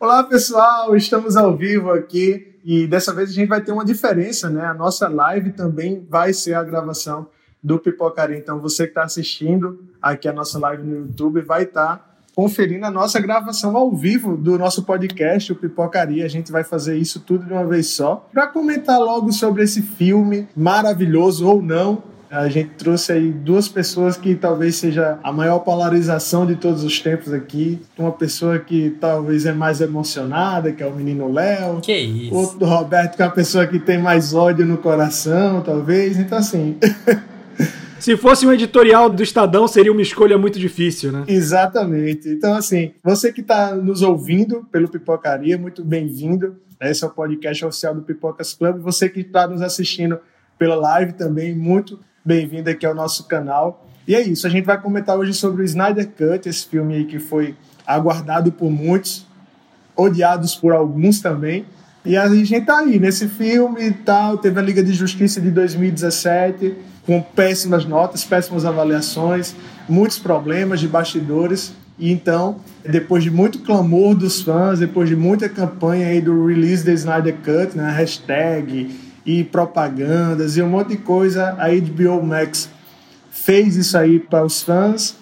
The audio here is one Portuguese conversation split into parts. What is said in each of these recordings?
Olá, pessoal, estamos ao vivo aqui e dessa vez a gente vai ter uma diferença, né? A nossa live também vai ser a gravação do Pipocaria. Então, você que está assistindo aqui a nossa live no YouTube vai estar tá conferindo a nossa gravação ao vivo do nosso podcast, o Pipocaria. A gente vai fazer isso tudo de uma vez só. Para comentar logo sobre esse filme maravilhoso ou não, a gente trouxe aí duas pessoas que talvez seja a maior polarização de todos os tempos aqui. Uma pessoa que talvez é mais emocionada, que é o menino Léo. Que isso. Outro Roberto, que é uma pessoa que tem mais ódio no coração, talvez. Então, assim. Se fosse um editorial do Estadão, seria uma escolha muito difícil, né? Exatamente. Então, assim, você que está nos ouvindo pelo Pipocaria, muito bem-vindo. Esse é o podcast oficial do Pipocas Club. Você que está nos assistindo pela live também, muito bem-vindo aqui ao nosso canal. E é isso, a gente vai comentar hoje sobre o Snyder Cut, esse filme aí que foi aguardado por muitos, odiados por alguns também. E a gente tá aí nesse filme e tal. Teve a Liga de Justiça de 2017, com péssimas notas, péssimas avaliações, muitos problemas de bastidores. E então, depois de muito clamor dos fãs, depois de muita campanha aí do release da Snyder Cut, né, hashtag e propagandas e um monte de coisa. A HBO Max fez isso aí para os fãs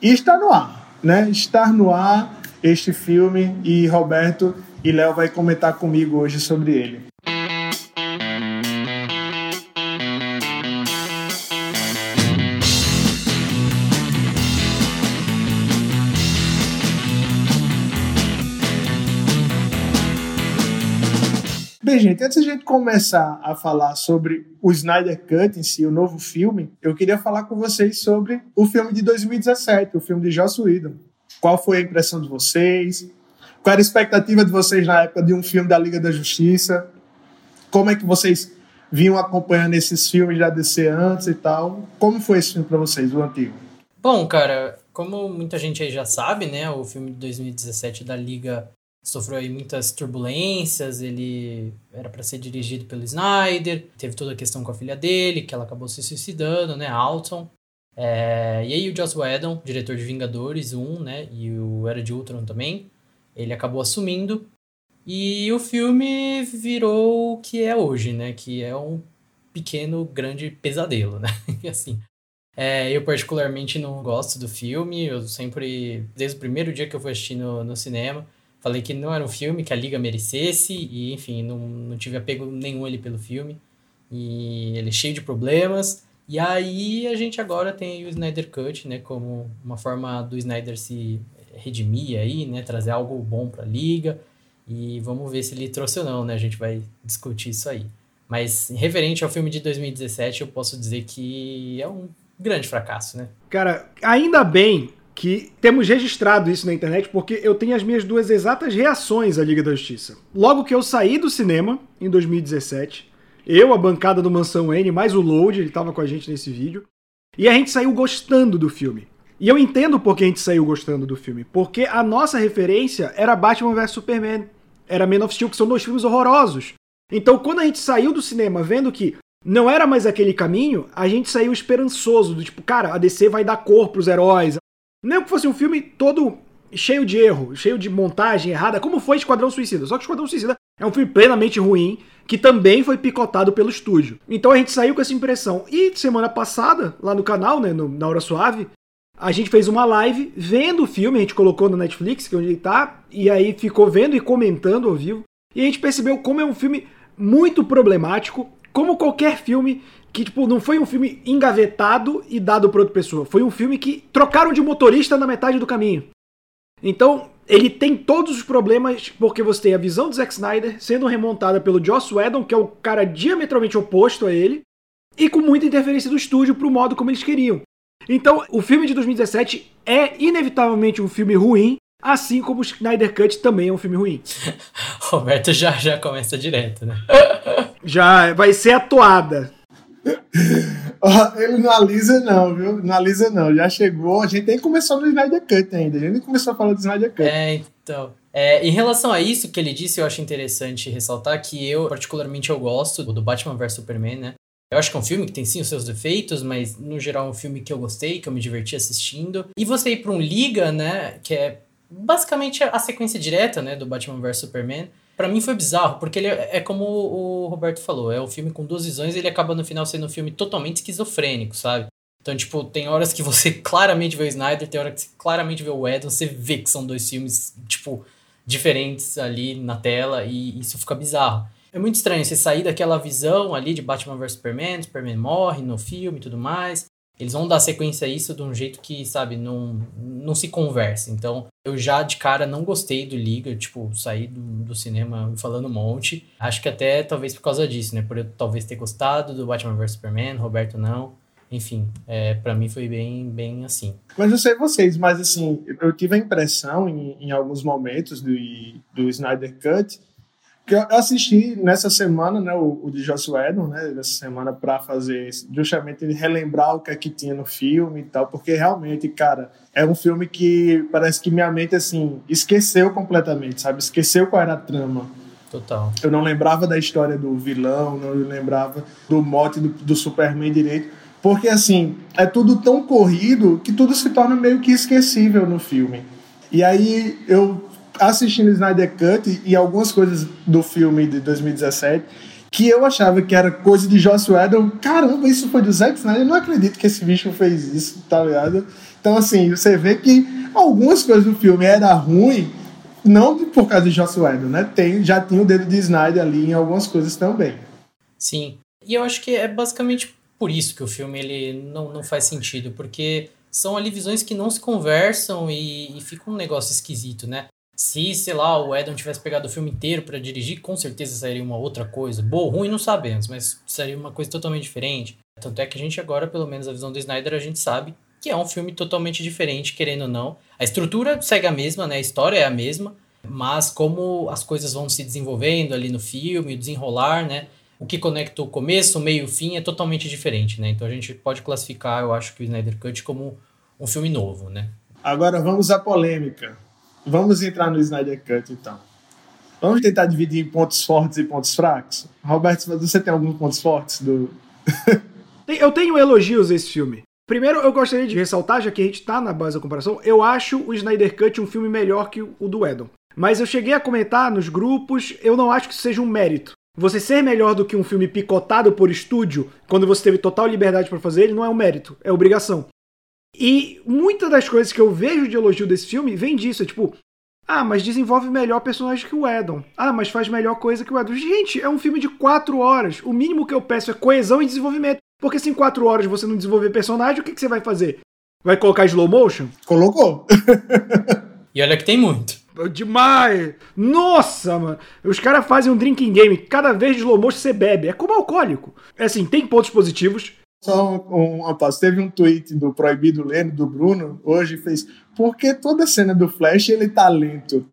e está no ar, né? Está no ar este filme e Roberto e Léo vai comentar comigo hoje sobre ele. Bem, gente, antes de a gente começar a falar sobre o Snyder Cut em si, o novo filme, eu queria falar com vocês sobre o filme de 2017, o filme de Joss Whedon. Qual foi a impressão de vocês? Qual era a expectativa de vocês na época de um filme da Liga da Justiça? Como é que vocês vinham acompanhando esses filmes da DC antes e tal? Como foi esse filme para vocês, o antigo? Bom, cara, como muita gente aí já sabe, né, o filme de 2017 da Liga sofreu aí muitas turbulências, ele era para ser dirigido pelo Snyder, teve toda a questão com a filha dele, que ela acabou se suicidando, né, Alton. É, e aí o Joss Whedon, diretor de Vingadores 1, né, e o Era de Ultron também, ele acabou assumindo e o filme virou o que é hoje, né, que é um pequeno, grande pesadelo, né, e assim... É, eu particularmente não gosto do filme, eu sempre, desde o primeiro dia que eu fui assistir no, no cinema, Falei que não era um filme que a Liga merecesse e, enfim, não, não tive apego nenhum ali pelo filme. E ele é cheio de problemas. E aí a gente agora tem o Snyder Cut, né, como uma forma do Snyder se redimir aí, né, trazer algo bom para a liga. E vamos ver se ele trouxe ou não, né? A gente vai discutir isso aí. Mas referente ao filme de 2017, eu posso dizer que é um grande fracasso, né? Cara, ainda bem que temos registrado isso na internet porque eu tenho as minhas duas exatas reações à Liga da Justiça. Logo que eu saí do cinema, em 2017, eu, a bancada do Mansão N, mais o Load, ele estava com a gente nesse vídeo, e a gente saiu gostando do filme. E eu entendo por que a gente saiu gostando do filme, porque a nossa referência era Batman vs Superman, era Man of Steel, que são dois filmes horrorosos. Então, quando a gente saiu do cinema vendo que não era mais aquele caminho, a gente saiu esperançoso, do tipo, cara, a DC vai dar cor pros heróis, não que fosse um filme todo cheio de erro, cheio de montagem errada, como foi Esquadrão Suicida. Só que Esquadrão Suicida é um filme plenamente ruim, que também foi picotado pelo estúdio. Então a gente saiu com essa impressão. E semana passada, lá no canal, né, no, na Hora Suave, a gente fez uma live vendo o filme, a gente colocou no Netflix, que é onde ele tá, e aí ficou vendo e comentando ao vivo. E a gente percebeu como é um filme muito problemático, como qualquer filme que, tipo, não foi um filme engavetado e dado para outra pessoa. Foi um filme que trocaram de motorista na metade do caminho. Então, ele tem todos os problemas, porque você tem a visão do Zack Snyder sendo remontada pelo Joss Whedon, que é o cara diametralmente oposto a ele, e com muita interferência do estúdio pro modo como eles queriam. Então, o filme de 2017 é inevitavelmente um filme ruim, assim como o Snyder Cut também é um filme ruim. Roberto já, já começa direto, né? já vai ser a toada. Ele não alisa, não, viu? Não alisa, não. Já chegou. A gente tem que começar no Snyder Cut ainda. A gente nem começou a falar do Snyder Cut. É, então. É, em relação a isso que ele disse, eu acho interessante ressaltar que eu, particularmente, eu gosto do Batman vs Superman, né? Eu acho que é um filme que tem sim os seus defeitos, mas no geral é um filme que eu gostei, que eu me diverti assistindo. E você ir pra um Liga, né? Que é basicamente a sequência direta, né, do Batman vs Superman, para mim foi bizarro, porque ele é, é, como o Roberto falou, é um filme com duas visões e ele acaba no final sendo um filme totalmente esquizofrênico, sabe? Então, tipo, tem horas que você claramente vê o Snyder, tem horas que você claramente vê o Edon, você vê que são dois filmes, tipo, diferentes ali na tela e isso fica bizarro. É muito estranho você sair daquela visão ali de Batman vs Superman, Superman morre no filme e tudo mais, eles vão dar sequência a isso de um jeito que, sabe, não, não se conversa. Então, eu já de cara não gostei do Liga, tipo, saí do, do cinema falando um monte. Acho que até talvez por causa disso, né? Por eu talvez ter gostado do Batman vs Superman, Roberto não. Enfim, é, para mim foi bem, bem assim. Mas não sei vocês, mas assim, eu tive a impressão em, em alguns momentos do, do Snyder Cut que eu assisti nessa semana, né, o, o de Joss Whedon, né, nessa semana para fazer justamente relembrar o que é que tinha no filme e tal, porque realmente, cara, é um filme que parece que minha mente assim esqueceu completamente, sabe? Esqueceu qual era a trama. Total. Eu não lembrava da história do vilão, não lembrava do mote do, do Superman direito, porque assim, é tudo tão corrido que tudo se torna meio que esquecível no filme. E aí eu assistindo Snyder Cut e algumas coisas do filme de 2017 que eu achava que era coisa de Joss Whedon. Caramba, isso foi do Zack Snyder? Eu não acredito que esse bicho fez isso, tá ligado? Então, assim, você vê que algumas coisas do filme era ruim, não por causa de Joss Whedon, né? Tem, já tinha o dedo de Snyder ali em algumas coisas também. Sim. E eu acho que é basicamente por isso que o filme ele não, não faz sentido, porque são ali visões que não se conversam e, e fica um negócio esquisito, né? Se, sei lá, o Edon tivesse pegado o filme inteiro para dirigir, com certeza sairia uma outra coisa. Boa ruim, não sabemos, mas seria uma coisa totalmente diferente. Tanto é que a gente agora, pelo menos a visão do Snyder, a gente sabe que é um filme totalmente diferente, querendo ou não. A estrutura segue a mesma, né? A história é a mesma, mas como as coisas vão se desenvolvendo ali no filme, o desenrolar, né? O que conecta o começo, o meio e o fim é totalmente diferente, né? Então a gente pode classificar, eu acho que o Snyder Cut como um filme novo, né? Agora vamos à polêmica. Vamos entrar no Snyder Cut, então. Vamos tentar dividir em pontos fortes e pontos fracos? Roberto, você tem alguns pontos fortes do. eu tenho elogios a esse filme. Primeiro, eu gostaria de ressaltar, já que a gente está na base da comparação, eu acho o Snyder Cut um filme melhor que o do Edon. Mas eu cheguei a comentar nos grupos, eu não acho que isso seja um mérito. Você ser melhor do que um filme picotado por estúdio, quando você teve total liberdade para fazer ele, não é um mérito, é obrigação. E muitas das coisas que eu vejo de elogio desse filme vem disso. É tipo, ah, mas desenvolve melhor personagem que o Edon. Ah, mas faz melhor coisa que o Edon. Gente, é um filme de quatro horas. O mínimo que eu peço é coesão e desenvolvimento. Porque se em quatro horas você não desenvolver personagem, o que, que você vai fazer? Vai colocar slow motion? Colocou. e olha que tem muito. Demais! Nossa, mano! Os caras fazem um drinking game. Cada vez de slow motion você bebe. É como alcoólico. É assim, tem pontos positivos. Só um, um, teve um tweet do Proibido Lendo, do Bruno, hoje fez, por que toda cena do Flash ele tá lento?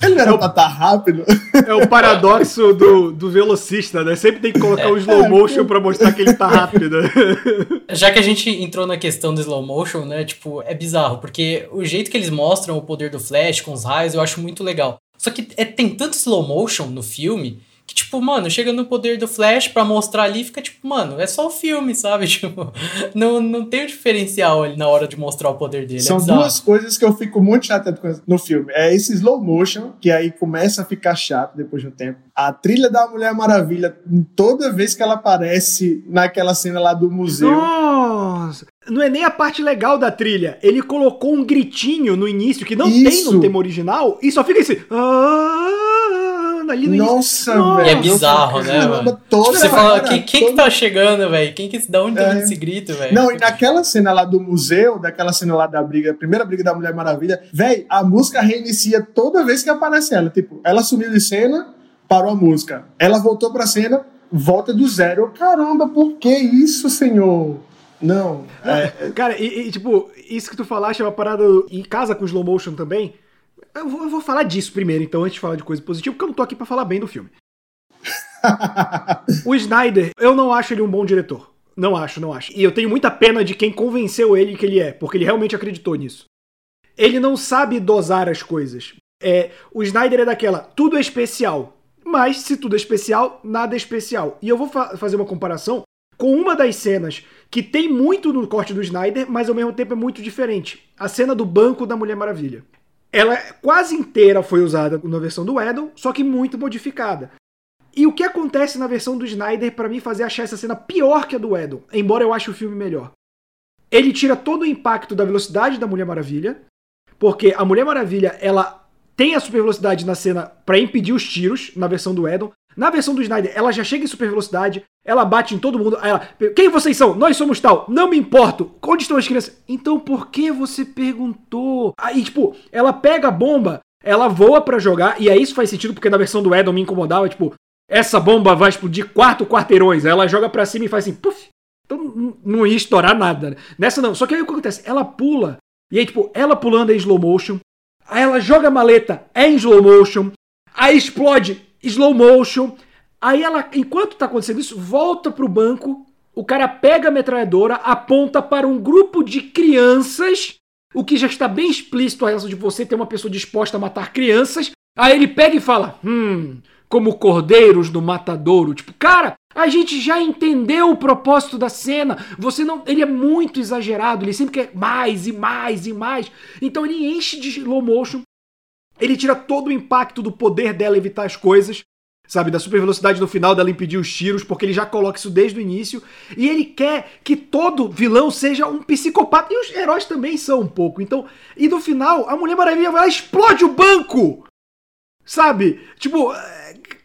Ele não era é pra estar tá rápido? É o paradoxo do, do velocista, né? Sempre tem que colocar o um slow motion pra mostrar que ele tá rápido. Já que a gente entrou na questão do slow motion, né? Tipo, é bizarro, porque o jeito que eles mostram o poder do Flash com os raios eu acho muito legal. Só que é, tem tanto slow motion no filme que, tipo, mano, chega no poder do Flash pra mostrar ali, fica tipo, mano, é só o filme, sabe? Tipo, não, não tem o diferencial ali na hora de mostrar o poder dele. É São é duas coisas que eu fico muito chateado no filme. É esse slow motion, que aí começa a ficar chato depois de um tempo. A trilha da Mulher Maravilha, toda vez que ela aparece naquela cena lá do museu. Nossa! Não é nem a parte legal da trilha. Ele colocou um gritinho no início que não Isso. tem no tema original e só fica esse. Ah! Ali no Nossa, velho. E é bizarro, né, mano? Toda tipo, você fala, quem, quem toda... que tá chegando, velho? Quem que da onde é. esse grito, velho? Não, e naquela cena lá do museu, daquela cena lá da briga, a primeira briga da Mulher Maravilha, velho, a música reinicia toda vez que aparece ela. Tipo, ela sumiu de cena, parou a música. Ela voltou pra cena, volta do zero. Caramba, por que isso, senhor? Não. É... Cara, e, e, tipo, isso que tu falaste é uma parada em casa com slow motion também. Eu vou, eu vou, falar disso primeiro, então, antes de falar de coisa positiva, porque eu não tô aqui para falar bem do filme. o Snyder, eu não acho ele um bom diretor. Não acho, não acho. E eu tenho muita pena de quem convenceu ele que ele é, porque ele realmente acreditou nisso. Ele não sabe dosar as coisas. É, o Snyder é daquela, tudo é especial. Mas se tudo é especial, nada é especial. E eu vou fa fazer uma comparação com uma das cenas que tem muito no corte do Snyder, mas ao mesmo tempo é muito diferente. A cena do banco da Mulher Maravilha. Ela quase inteira foi usada na versão do Edel, só que muito modificada. E o que acontece na versão do Snyder, para mim, fazer achar essa cena pior que a do Edel, embora eu ache o filme melhor. Ele tira todo o impacto da velocidade da Mulher Maravilha, porque a Mulher Maravilha, ela tem a super velocidade na cena para impedir os tiros, na versão do Edel. Na versão do Snyder, ela já chega em super velocidade, ela bate em todo mundo. Ela, quem vocês são? Nós somos tal. Não me importo. Onde estão as crianças? Então por que você perguntou? Aí, tipo, ela pega a bomba, ela voa para jogar, e aí isso faz sentido porque na versão do Edel me incomodava, tipo, essa bomba vai explodir quatro quarteirões. Aí ela joga pra cima e faz assim, puf. Então não ia estourar nada. Nessa não. Só que aí o que acontece? Ela pula. E aí, tipo, ela pulando é em slow motion. Aí ela joga a maleta, é em slow motion. Aí explode, slow motion. Aí ela, enquanto tá acontecendo isso, volta pro banco. O cara pega a metralhadora, aponta para um grupo de crianças. O que já está bem explícito a relação de você ter uma pessoa disposta a matar crianças. Aí ele pega e fala: Hum, como cordeiros no matadouro. Tipo, cara, a gente já entendeu o propósito da cena. Você não, ele é muito exagerado, ele sempre quer mais e mais e mais. Então ele enche de slow motion. Ele tira todo o impacto do poder dela evitar as coisas, sabe, da super velocidade no final dela impedir os tiros, porque ele já coloca isso desde o início. E ele quer que todo vilão seja um psicopata. E os heróis também são um pouco. Então, e no final, a Mulher Maravilha vai lá explode o banco. Sabe? Tipo,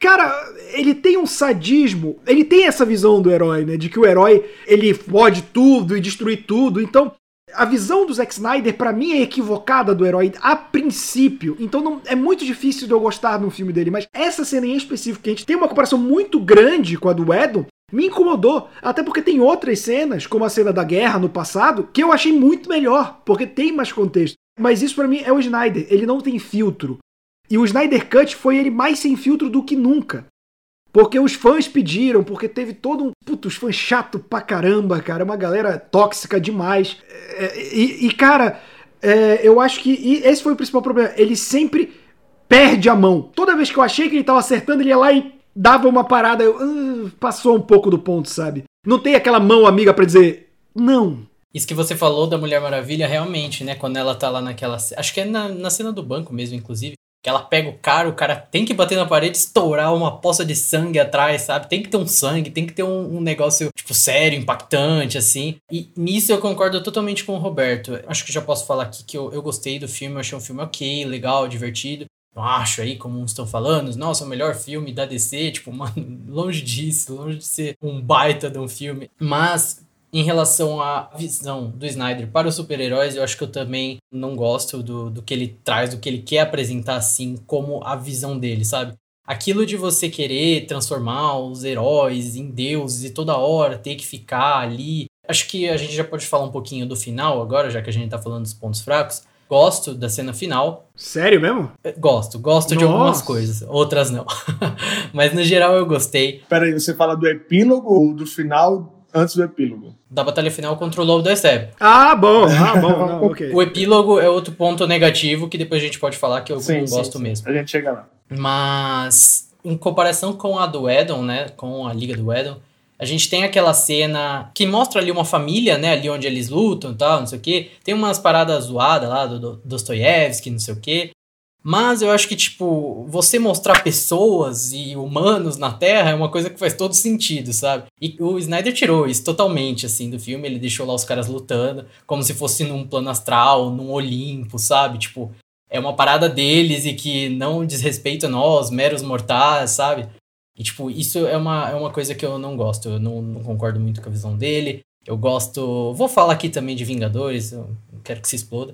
Cara, ele tem um sadismo, ele tem essa visão do herói, né? De que o herói ele pode tudo e destruir tudo. Então, a visão do Zack Snyder, para mim, é equivocada do herói a princípio. Então não, é muito difícil de eu gostar de um filme dele. Mas essa cena em específico, que a gente tem uma comparação muito grande com a do Edom, me incomodou. Até porque tem outras cenas, como a cena da guerra no passado, que eu achei muito melhor, porque tem mais contexto. Mas isso para mim é o Snyder, ele não tem filtro. E o Snyder Cut foi ele mais sem filtro do que nunca. Porque os fãs pediram, porque teve todo um. Puta, os fãs chato pra caramba, cara. Uma galera tóxica demais. É, e, e cara, é, eu acho que esse foi o principal problema. Ele sempre perde a mão. Toda vez que eu achei que ele tava acertando, ele ia lá e dava uma parada. Eu, uh, passou um pouco do ponto, sabe? Não tem aquela mão amiga para dizer não. Isso que você falou da Mulher Maravilha, realmente, né? Quando ela tá lá naquela. Acho que é na, na cena do banco mesmo, inclusive que ela pega o cara, o cara tem que bater na parede, estourar uma poça de sangue atrás, sabe? Tem que ter um sangue, tem que ter um, um, negócio, tipo, sério, impactante, assim. E nisso eu concordo totalmente com o Roberto. Acho que já posso falar aqui que eu, eu gostei do filme, eu achei um filme ok, legal, divertido. Não acho aí, como estão falando, nossa, o melhor filme da DC, tipo, mano, longe disso, longe de ser um baita de um filme. Mas em relação à visão do Snyder para os super-heróis, eu acho que eu também não gosto do, do que ele traz, do que ele quer apresentar assim como a visão dele, sabe? Aquilo de você querer transformar os heróis em deuses e toda hora ter que ficar ali. Acho que a gente já pode falar um pouquinho do final agora, já que a gente tá falando dos pontos fracos. Gosto da cena final. Sério mesmo? É, gosto, gosto Nossa. de algumas coisas, outras não. Mas no geral eu gostei. Peraí, você fala do epílogo ou do final antes do epílogo. Da batalha final contra o Lobo da Steppe. Ah, bom, ah, bom, não, ok. O epílogo é outro ponto negativo que depois a gente pode falar que eu sim, não gosto sim. mesmo. A gente chega lá. Mas, em comparação com a do Edon, né, com a Liga do Edon, a gente tem aquela cena que mostra ali uma família, né, ali onde eles lutam e tal, não sei o quê. Tem umas paradas zoadas lá do Dostoiévski, não sei o quê. Mas eu acho que, tipo, você mostrar pessoas e humanos na Terra é uma coisa que faz todo sentido, sabe? E o Snyder tirou isso totalmente, assim, do filme. Ele deixou lá os caras lutando, como se fosse num plano astral, num Olimpo, sabe? Tipo, é uma parada deles e que não diz respeito a nós, meros mortais, sabe? E, tipo, isso é uma, é uma coisa que eu não gosto. Eu não, não concordo muito com a visão dele. Eu gosto. Vou falar aqui também de Vingadores, eu quero que se exploda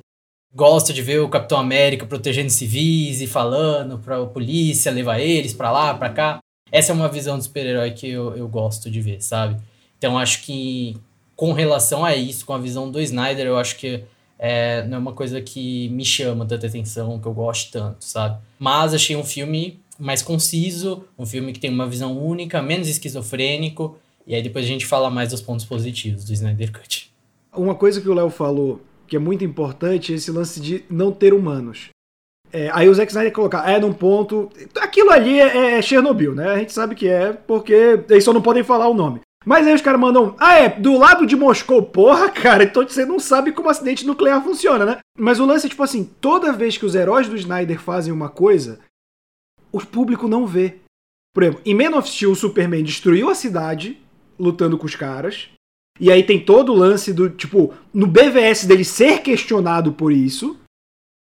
gosto de ver o Capitão América protegendo civis e falando pra polícia levar eles pra lá, pra cá. Essa é uma visão do super-herói que eu, eu gosto de ver, sabe? Então acho que com relação a isso, com a visão do Snyder, eu acho que é, não é uma coisa que me chama tanta atenção, que eu gosto tanto, sabe? Mas achei um filme mais conciso, um filme que tem uma visão única, menos esquizofrênico, e aí depois a gente fala mais dos pontos positivos do Snyder Cut. Uma coisa que o Léo falou que é muito importante, esse lance de não ter humanos. É, aí o Zack Snyder colocar, é num ponto. Aquilo ali é, é, Chernobyl, né? A gente sabe que é, porque eles só não podem falar o nome. Mas aí os caras mandam, ah é, do lado de Moscou, porra, cara, então você não sabe como acidente nuclear funciona, né? Mas o lance é tipo assim, toda vez que os heróis do Snyder fazem uma coisa, o público não vê. Por exemplo, em Man of Steel, o Superman destruiu a cidade lutando com os caras. E aí tem todo o lance do, tipo, no BVS dele ser questionado por isso.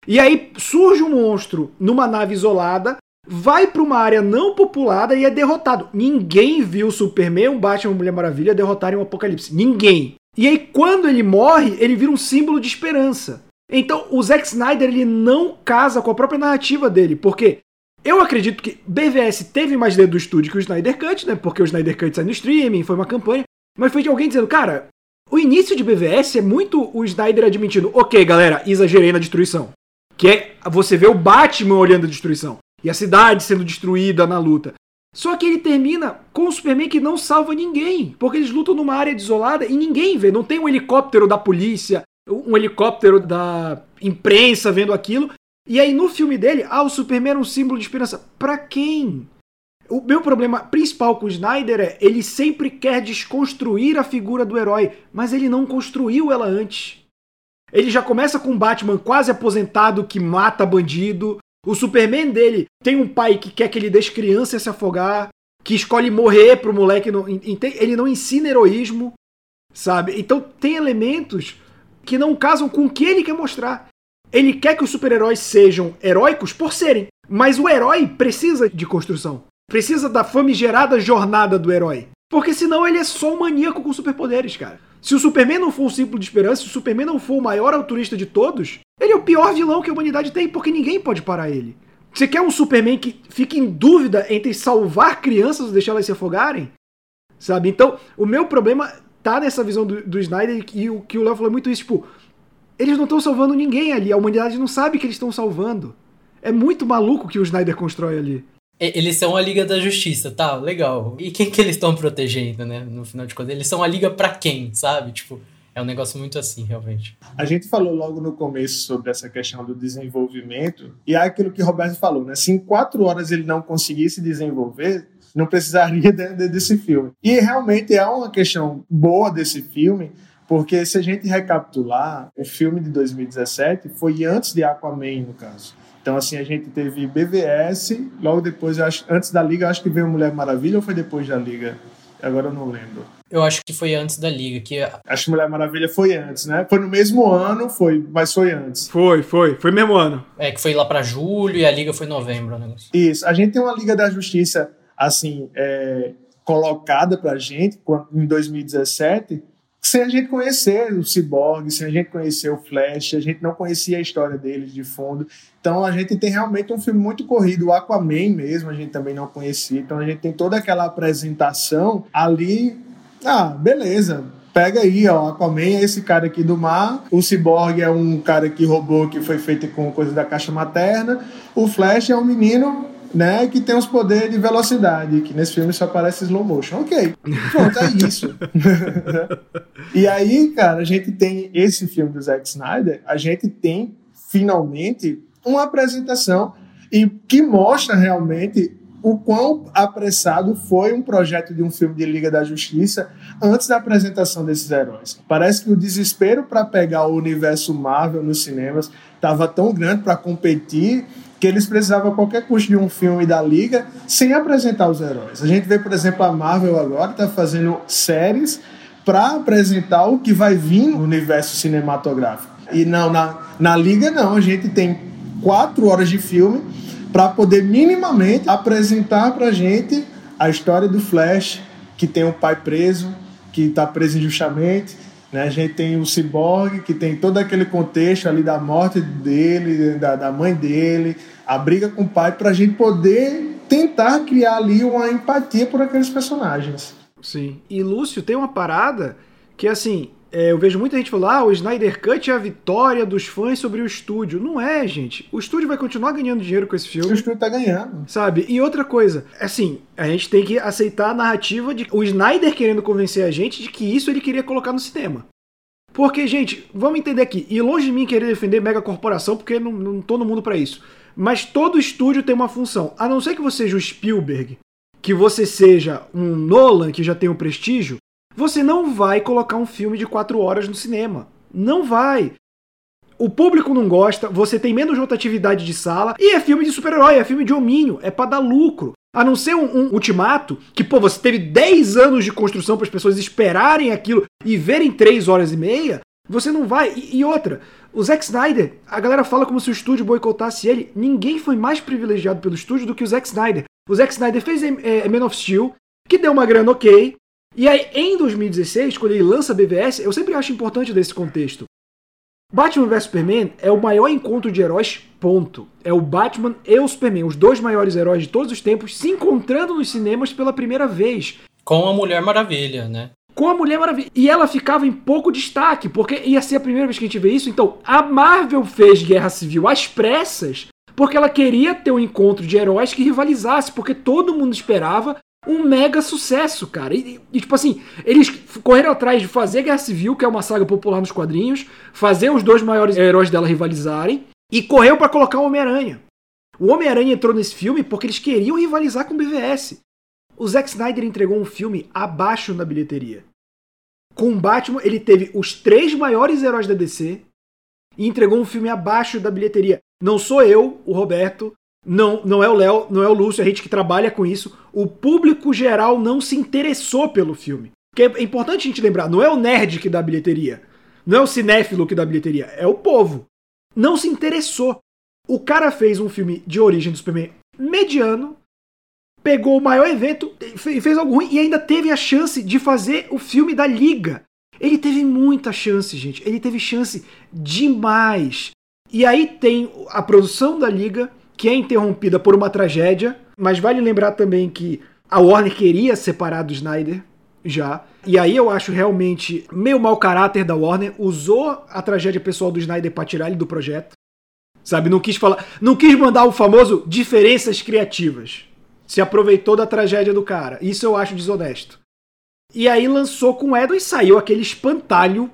E aí surge um monstro numa nave isolada, vai para uma área não populada e é derrotado. Ninguém viu Superman, o Batman Mulher Maravilha derrotarem o Apocalipse. Ninguém. E aí quando ele morre, ele vira um símbolo de esperança. Então o Zack Snyder ele não casa com a própria narrativa dele, porque eu acredito que BVS teve mais dentro do estúdio que o Snyder Cut, né? Porque o Snyder Cut sai no streaming, foi uma campanha. Mas foi de alguém dizendo, cara, o início de BVS é muito o Snyder admitindo, ok, galera, exagerei na destruição. Que é você vê o Batman olhando a destruição. E a cidade sendo destruída na luta. Só que ele termina com o Superman que não salva ninguém. Porque eles lutam numa área desolada e ninguém vê. Não tem um helicóptero da polícia, um helicóptero da imprensa vendo aquilo. E aí no filme dele, ah, o Superman era um símbolo de esperança. Pra quem? O meu problema principal com o Snyder é ele sempre quer desconstruir a figura do herói, mas ele não construiu ela antes. Ele já começa com um Batman quase aposentado que mata bandido. O Superman dele tem um pai que quer que ele deixe criança se afogar, que escolhe morrer pro moleque. Não, ele não ensina heroísmo, sabe? Então tem elementos que não casam com o que ele quer mostrar. Ele quer que os super-heróis sejam heróicos por serem, mas o herói precisa de construção. Precisa da famigerada jornada do herói. Porque senão ele é só um maníaco com superpoderes, cara. Se o Superman não for um símbolo de esperança, se o Superman não for o maior autorista de todos, ele é o pior vilão que a humanidade tem, porque ninguém pode parar ele. Você quer um Superman que fique em dúvida entre salvar crianças ou deixar elas se afogarem? Sabe? Então, o meu problema tá nessa visão do, do Snyder e o que o Léo falou muito isso, tipo, eles não estão salvando ninguém ali. A humanidade não sabe que eles estão salvando. É muito maluco que o Snyder constrói ali. Eles são a Liga da Justiça, tá? Legal. E quem que eles estão protegendo, né? No final de contas, eles são a Liga para quem, sabe? Tipo, é um negócio muito assim, realmente. A gente falou logo no começo sobre essa questão do desenvolvimento, e é aquilo que o Roberto falou, né? Se em quatro horas ele não conseguisse desenvolver, não precisaria desse filme. E realmente é uma questão boa desse filme, porque se a gente recapitular, o filme de 2017 foi antes de Aquaman, no caso. Então, assim, a gente teve BVS, logo depois, acho, antes da Liga, acho que veio Mulher Maravilha ou foi depois da Liga? Agora eu não lembro. Eu acho que foi antes da Liga. Que... Acho que Mulher Maravilha foi antes, né? Foi no mesmo ano, foi, mas foi antes. Foi, foi. Foi mesmo ano. É, que foi lá para julho e a Liga foi novembro. Né? Isso. A gente tem uma Liga da Justiça, assim, é, colocada pra gente em 2017 sem a gente conhecer o Cyborg, sem a gente conhecer o Flash, a gente não conhecia a história deles de fundo. Então a gente tem realmente um filme muito corrido, o Aquaman mesmo a gente também não conhecia. Então a gente tem toda aquela apresentação ali. Ah, beleza, pega aí, ó, Aquaman é esse cara aqui do mar, o Cyborg é um cara que roubou, que foi feito com coisa da caixa materna, o Flash é um menino né, que tem os poderes de velocidade, que nesse filme só aparece slow motion. Ok, pronto, é isso. e aí, cara, a gente tem esse filme do Zack Snyder, a gente tem finalmente uma apresentação e que mostra realmente o quão apressado foi um projeto de um filme de Liga da Justiça antes da apresentação desses heróis. Parece que o desespero para pegar o universo Marvel nos cinemas estava tão grande para competir que eles precisavam a qualquer custo de um filme da Liga sem apresentar os heróis. A gente vê, por exemplo, a Marvel agora está fazendo séries para apresentar o que vai vir no universo cinematográfico. E não, na, na Liga não, a gente tem quatro horas de filme para poder minimamente apresentar para gente a história do Flash, que tem um pai preso, que está preso injustamente, né? A gente tem o Cyborg, que tem todo aquele contexto ali da morte dele, da, da mãe dele, a briga com o pai, para a gente poder tentar criar ali uma empatia por aqueles personagens. Sim. E Lúcio tem uma parada que, assim, é, eu vejo muita gente falar, ah, o Snyder Cut é a vitória dos fãs sobre o estúdio. Não é, gente. O estúdio vai continuar ganhando dinheiro com esse filme. O estúdio tá ganhando. Sabe? E outra coisa, assim, a gente tem que aceitar a narrativa de o Snyder querendo convencer a gente de que isso ele queria colocar no cinema. Porque, gente, vamos entender aqui, e longe de mim querer defender mega corporação, porque não, não tô no mundo para isso. Mas todo estúdio tem uma função. A não ser que você seja o Spielberg, que você seja um Nolan, que já tem um prestígio, você não vai colocar um filme de quatro horas no cinema. Não vai. O público não gosta, você tem menos rotatividade de sala, e é filme de super-herói, é filme de hominho, é pra dar lucro. A não ser um, um, ultimato, que, pô, você teve 10 anos de construção para as pessoas esperarem aquilo e verem 3 horas e meia, você não vai. E, e, outra, o Zack Snyder, a galera fala como se o estúdio boicotasse ele. Ninguém foi mais privilegiado pelo estúdio do que o Zack Snyder. O Zack Snyder fez é, Man of Steel, que deu uma grana ok. E aí, em 2016, quando ele lança BVS, eu sempre acho importante desse contexto. Batman vs Superman é o maior encontro de heróis, ponto. É o Batman e o Superman, os dois maiores heróis de todos os tempos, se encontrando nos cinemas pela primeira vez. Com a Mulher Maravilha, né? Com a Mulher Maravilha. E ela ficava em pouco destaque, porque ia ser a primeira vez que a gente vê isso. Então, a Marvel fez Guerra Civil às pressas, porque ela queria ter um encontro de heróis que rivalizasse, porque todo mundo esperava um mega sucesso, cara. E, e, tipo assim, eles correram atrás de fazer Guerra Civil, que é uma saga popular nos quadrinhos, fazer os dois maiores heróis dela rivalizarem, e correu para colocar o Homem-Aranha. O Homem-Aranha entrou nesse filme porque eles queriam rivalizar com o BVS. O Zack Snyder entregou um filme abaixo na bilheteria. Com o Batman, ele teve os três maiores heróis da DC e entregou um filme abaixo da bilheteria. Não sou eu, o Roberto, não, não é o Léo, não é o Lúcio, a gente que trabalha com isso. O público geral não se interessou pelo filme. Porque é importante a gente lembrar, não é o nerd que dá bilheteria. Não é o cinéfilo que dá bilheteria, é o povo. Não se interessou. O cara fez um filme de origem do Superman mediano, pegou o maior evento, fez algo ruim e ainda teve a chance de fazer o filme da Liga. Ele teve muita chance, gente. Ele teve chance demais. E aí tem a produção da Liga, que é interrompida por uma tragédia, mas vale lembrar também que a Warner queria separar do Snyder já. E aí eu acho realmente meio mau caráter da Warner, usou a tragédia pessoal do Snyder para tirar ele do projeto. Sabe, não quis falar, não quis mandar o famoso diferenças criativas. Se aproveitou da tragédia do cara. Isso eu acho desonesto. E aí lançou com o Edon e saiu aquele espantalho,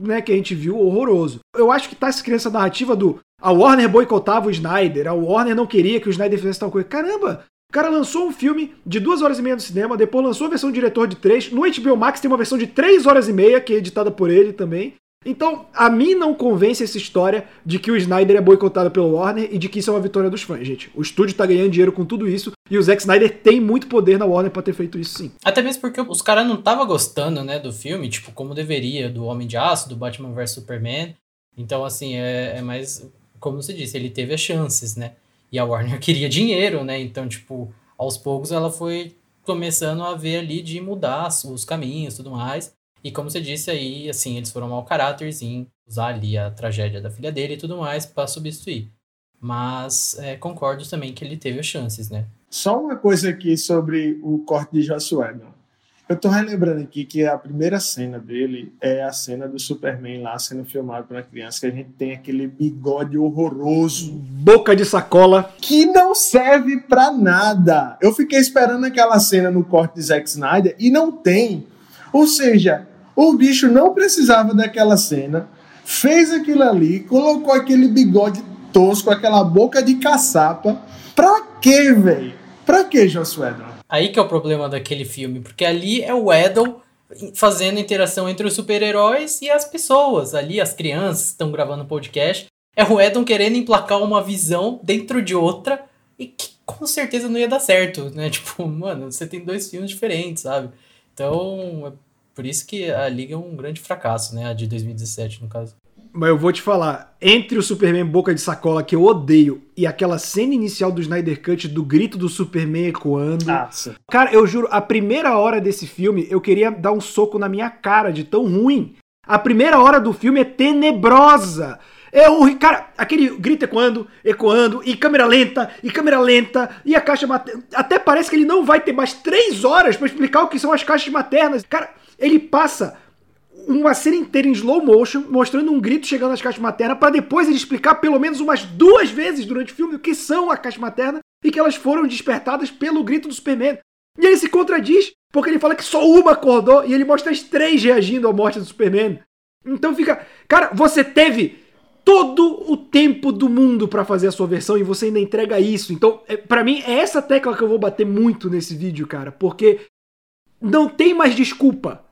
né, que a gente viu horroroso. Eu acho que tá essa criança narrativa do a Warner boicotava o Snyder, a Warner não queria que o Snyder fizesse tal coisa. Caramba, o cara lançou um filme de duas horas e meia no cinema, depois lançou a versão diretor de três. No HBO Max tem uma versão de três horas e meia, que é editada por ele também. Então, a mim não convence essa história de que o Snyder é boicotado pelo Warner e de que isso é uma vitória dos fãs, gente. O estúdio tá ganhando dinheiro com tudo isso e o Zack Snyder tem muito poder na Warner para ter feito isso sim. Até mesmo porque os caras não estavam gostando, né, do filme, tipo, como deveria, do Homem de Aço, do Batman vs Superman. Então, assim, é, é mais como você disse, ele teve as chances, né? E a Warner queria dinheiro, né? Então, tipo, aos poucos ela foi começando a ver ali de mudar os caminhos e tudo mais. E como você disse aí, assim, eles foram mau caráter em usar ali a tragédia da filha dele e tudo mais para substituir. Mas é, concordo também que ele teve as chances, né? Só uma coisa aqui sobre o corte de Josué, meu. Eu tô relembrando aqui que a primeira cena dele é a cena do Superman lá sendo filmado para criança, que a gente tem aquele bigode horroroso. Boca de sacola. Que não serve para nada. Eu fiquei esperando aquela cena no corte de Zack Snyder e não tem. Ou seja, o bicho não precisava daquela cena, fez aquilo ali, colocou aquele bigode tosco, aquela boca de caçapa. Pra quê, velho? Pra quê, Josué? Aí que é o problema daquele filme, porque ali é o Edel fazendo interação entre os super-heróis e as pessoas. Ali, as crianças estão gravando podcast. É o Edon querendo emplacar uma visão dentro de outra e que com certeza não ia dar certo, né? Tipo, mano, você tem dois filmes diferentes, sabe? Então, é por isso que a Liga é um grande fracasso, né? A de 2017, no caso. Mas eu vou te falar, entre o Superman Boca de Sacola, que eu odeio, e aquela cena inicial do Snyder Cut do grito do Superman ecoando. Nossa. Cara, eu juro, a primeira hora desse filme, eu queria dar um soco na minha cara de tão ruim. A primeira hora do filme é tenebrosa. É o cara, aquele grito ecoando, ecoando, e câmera lenta, e câmera lenta, e a caixa materna. Até parece que ele não vai ter mais três horas para explicar o que são as caixas maternas. Cara, ele passa uma cena inteira em slow motion, mostrando um grito chegando às caixas maternas, para depois ele explicar pelo menos umas duas vezes durante o filme o que são a caixa materna e que elas foram despertadas pelo grito do Superman. E ele se contradiz, porque ele fala que só uma acordou e ele mostra as três reagindo à morte do Superman. Então fica. Cara, você teve todo o tempo do mundo para fazer a sua versão e você ainda entrega isso. Então, é, para mim, é essa tecla que eu vou bater muito nesse vídeo, cara, porque não tem mais desculpa,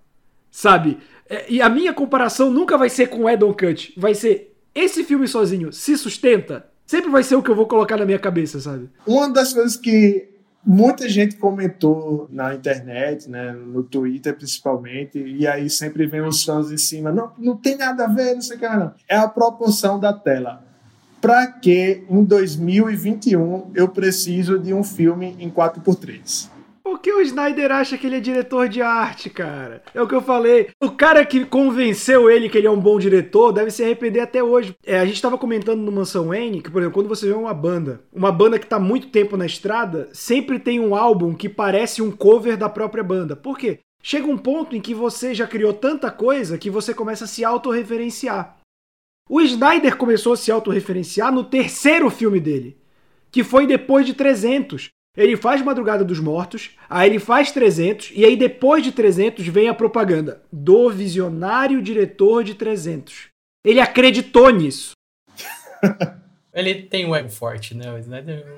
sabe? É, e a minha comparação nunca vai ser com Edon Cut, vai ser esse filme sozinho se sustenta. Sempre vai ser o que eu vou colocar na minha cabeça, sabe? Uma das coisas que muita gente comentou na internet, né, no Twitter principalmente, e aí sempre vem os fãs em cima, não, não tem nada a ver, não sei o que, não. É a proporção da tela. Para que em 2021 eu preciso de um filme em 4x3? Porque o Snyder acha que ele é diretor de arte, cara. É o que eu falei. O cara que convenceu ele que ele é um bom diretor deve se arrepender até hoje. É, a gente tava comentando no Mansão Wayne que, por exemplo, quando você vê uma banda, uma banda que tá muito tempo na estrada, sempre tem um álbum que parece um cover da própria banda. Por quê? Chega um ponto em que você já criou tanta coisa que você começa a se autorreferenciar. O Snyder começou a se autorreferenciar no terceiro filme dele, que foi depois de 300. Ele faz Madrugada dos Mortos, aí ele faz 300, e aí depois de 300 vem a propaganda do visionário diretor de 300. Ele acreditou nisso. Ele tem um ego forte, né?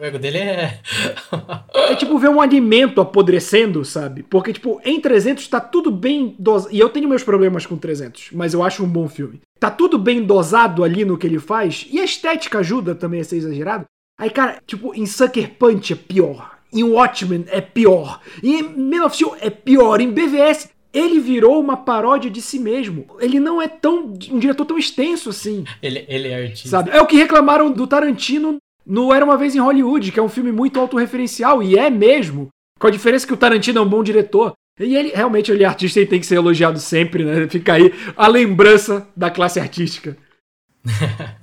O ego dele é. é tipo ver um alimento apodrecendo, sabe? Porque, tipo, em 300 tá tudo bem dosado. E eu tenho meus problemas com 300, mas eu acho um bom filme. Tá tudo bem dosado ali no que ele faz, e a estética ajuda também a ser exagerado. Aí, cara, tipo, em Sucker Punch é pior. Em Watchmen é pior. Em Men of Steel é pior. Em BVS ele virou uma paródia de si mesmo. Ele não é tão um diretor tão extenso assim. Ele, ele é artista. Sabe? É o que reclamaram do Tarantino no Era uma vez em Hollywood, que é um filme muito autorreferencial e é mesmo. Com a diferença que o Tarantino é um bom diretor. E ele realmente ele é artista e tem que ser elogiado sempre, né? Fica aí a lembrança da classe artística.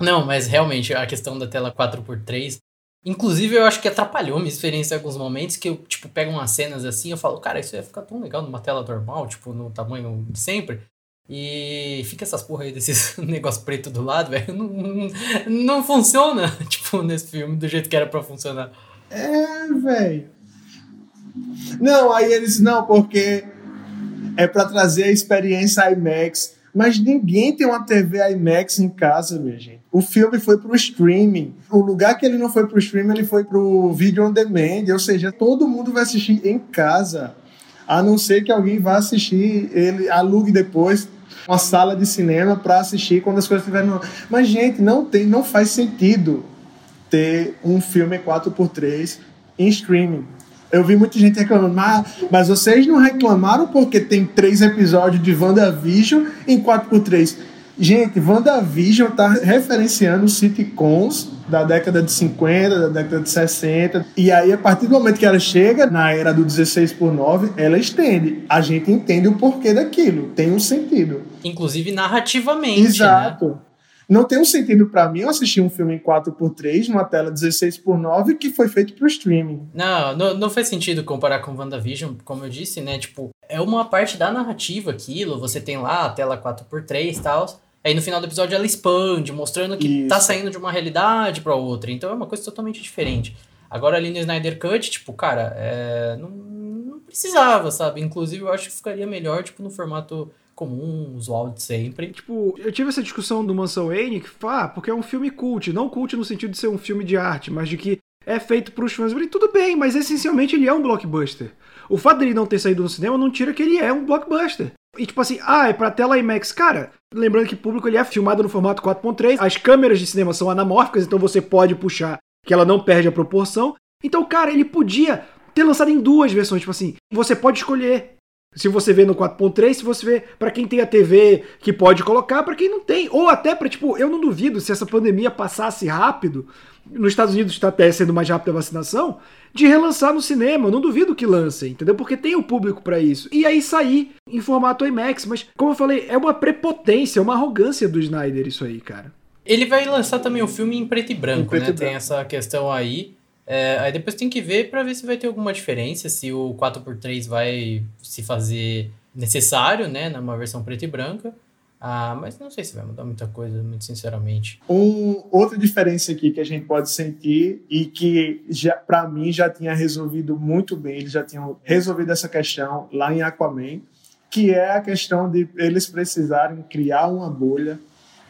Não, mas realmente a questão da tela 4x3. Inclusive, eu acho que atrapalhou minha experiência em alguns momentos, que eu, tipo, pego umas cenas assim, eu falo, cara, isso ia ficar tão legal numa tela normal, tipo, no tamanho de sempre. E fica essas porra aí desses negócio preto do lado, velho. Não, não, funciona, tipo, nesse filme, do jeito que era pra funcionar. É, velho. Não, aí eles, não, porque é pra trazer a experiência IMAX mas ninguém tem uma TV IMAX em casa, minha gente. O filme foi pro streaming. O lugar que ele não foi pro streaming, ele foi pro video on demand. Ou seja, todo mundo vai assistir em casa. A não ser que alguém vá assistir, ele alugue depois uma sala de cinema para assistir quando as coisas estiverem. Mas, gente, não tem, não faz sentido ter um filme 4x3 em streaming. Eu vi muita gente reclamando, mas, mas vocês não reclamaram porque tem três episódios de WandaVision em 4x3. Gente, WandaVision tá referenciando sitcoms da década de 50, da década de 60. E aí, a partir do momento que ela chega na era do 16 por 9, ela estende. A gente entende o porquê daquilo. Tem um sentido. Inclusive narrativamente. Né? Exato. Né? Não tem um sentido para mim eu assistir um filme em 4x3 numa tela 16x9 que foi feito pro streaming. Não, não, não faz sentido comparar com WandaVision, como eu disse, né? Tipo, é uma parte da narrativa aquilo, você tem lá a tela 4x3 e tal. Aí no final do episódio ela expande, mostrando que Isso. tá saindo de uma realidade para outra. Então é uma coisa totalmente diferente. Agora ali no Snyder Cut, tipo, cara, é, não, não precisava, sabe? Inclusive eu acho que ficaria melhor, tipo, no formato comum, usual de sempre. Tipo, eu tive essa discussão do Mansão Wayne que, ah, porque é um filme cult. Não cult no sentido de ser um filme de arte, mas de que é feito para os fãs. Falei, tudo bem, mas essencialmente ele é um blockbuster. O fato dele não ter saído no cinema não tira que ele é um blockbuster. E tipo assim, ah, é pra tela IMAX. Cara, lembrando que público ele é filmado no formato 4.3, as câmeras de cinema são anamórficas, então você pode puxar que ela não perde a proporção. Então, cara, ele podia ter lançado em duas versões, tipo assim, você pode escolher se você vê no 4.3, se você vê para quem tem a TV que pode colocar, para quem não tem, ou até para tipo, eu não duvido se essa pandemia passasse rápido, nos Estados Unidos está até sendo mais rápida a vacinação, de relançar no cinema, eu não duvido que lancem, entendeu? Porque tem o público para isso. E aí sair em formato IMAX, mas como eu falei, é uma prepotência, é uma arrogância do Snyder isso aí, cara. Ele vai lançar também o filme em preto e branco, preto né? E branco. Tem essa questão aí. É, aí depois tem que ver para ver se vai ter alguma diferença, se o 4x3 vai se fazer necessário, né, numa versão preta e branca. Ah, mas não sei se vai mudar muita coisa, muito sinceramente. Um, outra diferença aqui que a gente pode sentir e que já para mim já tinha resolvido muito bem, eles já tinham resolvido essa questão lá em Aquaman, que é a questão de eles precisarem criar uma bolha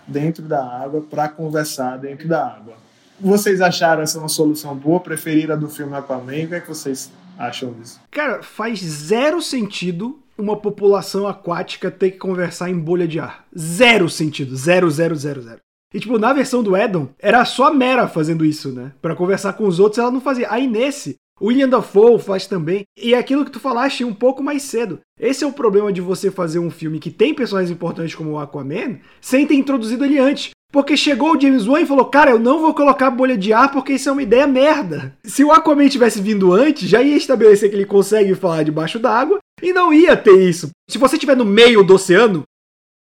dentro da água para conversar dentro da água. Vocês acharam essa uma solução boa? Preferiram a do filme Aquaman? O que, é que vocês acham disso? Cara, faz zero sentido uma população aquática ter que conversar em bolha de ar. Zero sentido. Zero, zero, zero, zero. E, tipo, na versão do Edom, era só a Mera fazendo isso, né? Para conversar com os outros, ela não fazia. Aí nesse, o William Dafoe faz também. E é aquilo que tu falaste um pouco mais cedo. Esse é o problema de você fazer um filme que tem personagens importantes como o Aquaman, sem ter introduzido ele antes. Porque chegou o James Wan e falou: Cara, eu não vou colocar bolha de ar porque isso é uma ideia merda. Se o Aquaman tivesse vindo antes, já ia estabelecer que ele consegue falar debaixo d'água e não ia ter isso. Se você estiver no meio do oceano,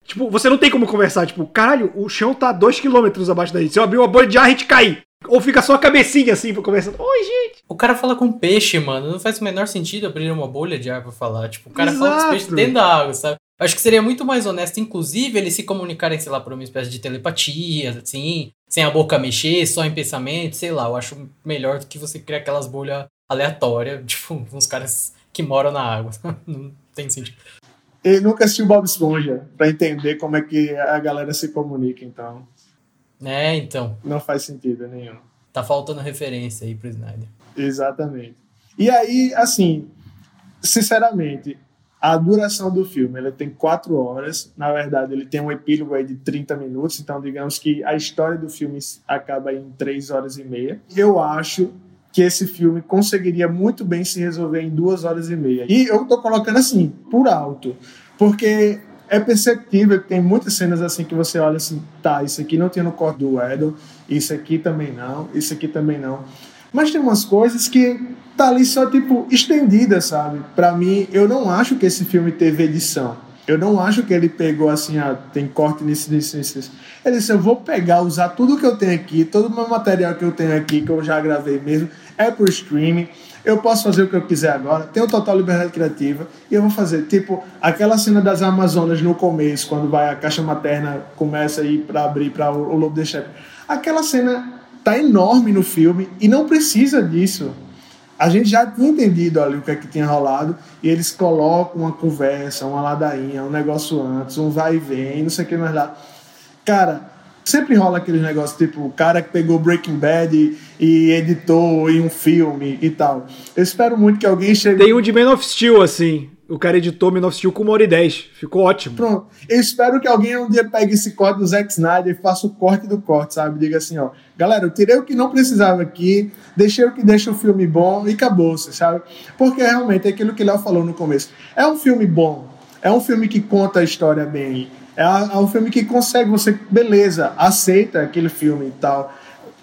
tipo, você não tem como conversar. Tipo, caralho, o chão tá 2km abaixo daí. Se eu abrir uma bolha de ar, a gente cair. Ou fica só a cabecinha assim pra conversar. Oi, gente. O cara fala com peixe, mano. Não faz o menor sentido abrir uma bolha de ar pra falar. Tipo, o cara Exato. fala com os peixes dentro da água, sabe? Acho que seria muito mais honesto, inclusive, eles se comunicarem, sei lá, por uma espécie de telepatia, assim, sem a boca mexer, só em pensamento, sei lá. Eu acho melhor do que você criar aquelas bolhas aleatórias, tipo, uns caras que moram na água. Não tem sentido. Ele nunca assistiu Bob Esponja para entender como é que a galera se comunica, então. É, então. Não faz sentido nenhum. Tá faltando referência aí pro Snyder. Exatamente. E aí, assim, sinceramente, a duração do filme, ele tem quatro horas. Na verdade, ele tem um epílogo aí de 30 minutos. Então, digamos que a história do filme acaba em três horas e meia. Eu acho que esse filme conseguiria muito bem se resolver em duas horas e meia. E eu tô colocando assim, por alto. Porque é perceptível que tem muitas cenas assim que você olha assim, tá, isso aqui não tinha no corte do Edel, isso aqui também não, isso aqui também não. Mas tem umas coisas que tá ali só tipo estendida, sabe? Para mim, eu não acho que esse filme teve edição. Eu não acho que ele pegou assim, ah, tem corte nisso, nisso, nisso. Ele disse, eu vou pegar, usar tudo que eu tenho aqui, todo o meu material que eu tenho aqui, que eu já gravei mesmo, é pro streaming eu posso fazer o que eu quiser agora, tenho total liberdade criativa e eu vou fazer. Tipo, aquela cena das Amazonas no começo, quando vai a caixa materna começa a ir para abrir para o, o Lobo de Chefe. Aquela cena tá enorme no filme e não precisa disso. A gente já tinha entendido ali o que é que tinha rolado e eles colocam uma conversa, uma ladainha, um negócio antes, um vai e vem, não sei o que mais lá. Cara, Sempre rola aquele negócio, tipo, o cara que pegou Breaking Bad e, e editou em um filme e tal. Eu espero muito que alguém chegue. Tem um de Man of Steel, assim. O cara editou Man of Steel com uma hora e dez. Ficou ótimo. Pronto. Eu espero que alguém um dia pegue esse corte do Zack Snyder e faça o corte do corte, sabe? Diga assim, ó. Galera, eu tirei o que não precisava aqui, deixei o que deixa o filme bom e acabou, sabe? Porque realmente é aquilo que Léo falou no começo. É um filme bom. É um filme que conta a história bem. É, é um filme que consegue, você, beleza, aceita aquele filme e tal.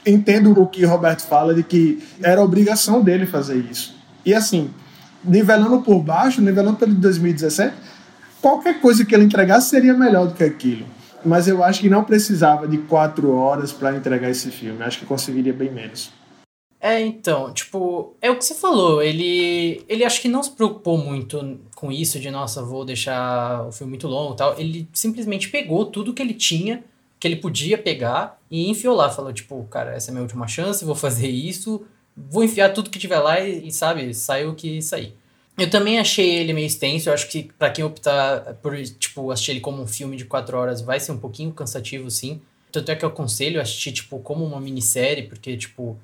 Entendo o que Roberto fala de que era obrigação dele fazer isso. E assim, nivelando por baixo, nivelando pelo 2017, qualquer coisa que ele entregasse seria melhor do que aquilo. Mas eu acho que não precisava de quatro horas para entregar esse filme. Acho que conseguiria bem menos. É, então, tipo, é o que você falou. Ele, ele acho que não se preocupou muito com isso de, nossa, vou deixar o filme muito longo e tal. Ele simplesmente pegou tudo que ele tinha, que ele podia pegar, e enfiou lá. Falou, tipo, cara, essa é a minha última chance, vou fazer isso, vou enfiar tudo que tiver lá e, e sabe, saiu o que sair. Eu também achei ele meio extenso. Eu acho que para quem optar por, tipo, assistir ele como um filme de quatro horas vai ser um pouquinho cansativo, sim. Tanto é que eu aconselho assistir, tipo, como uma minissérie, porque, tipo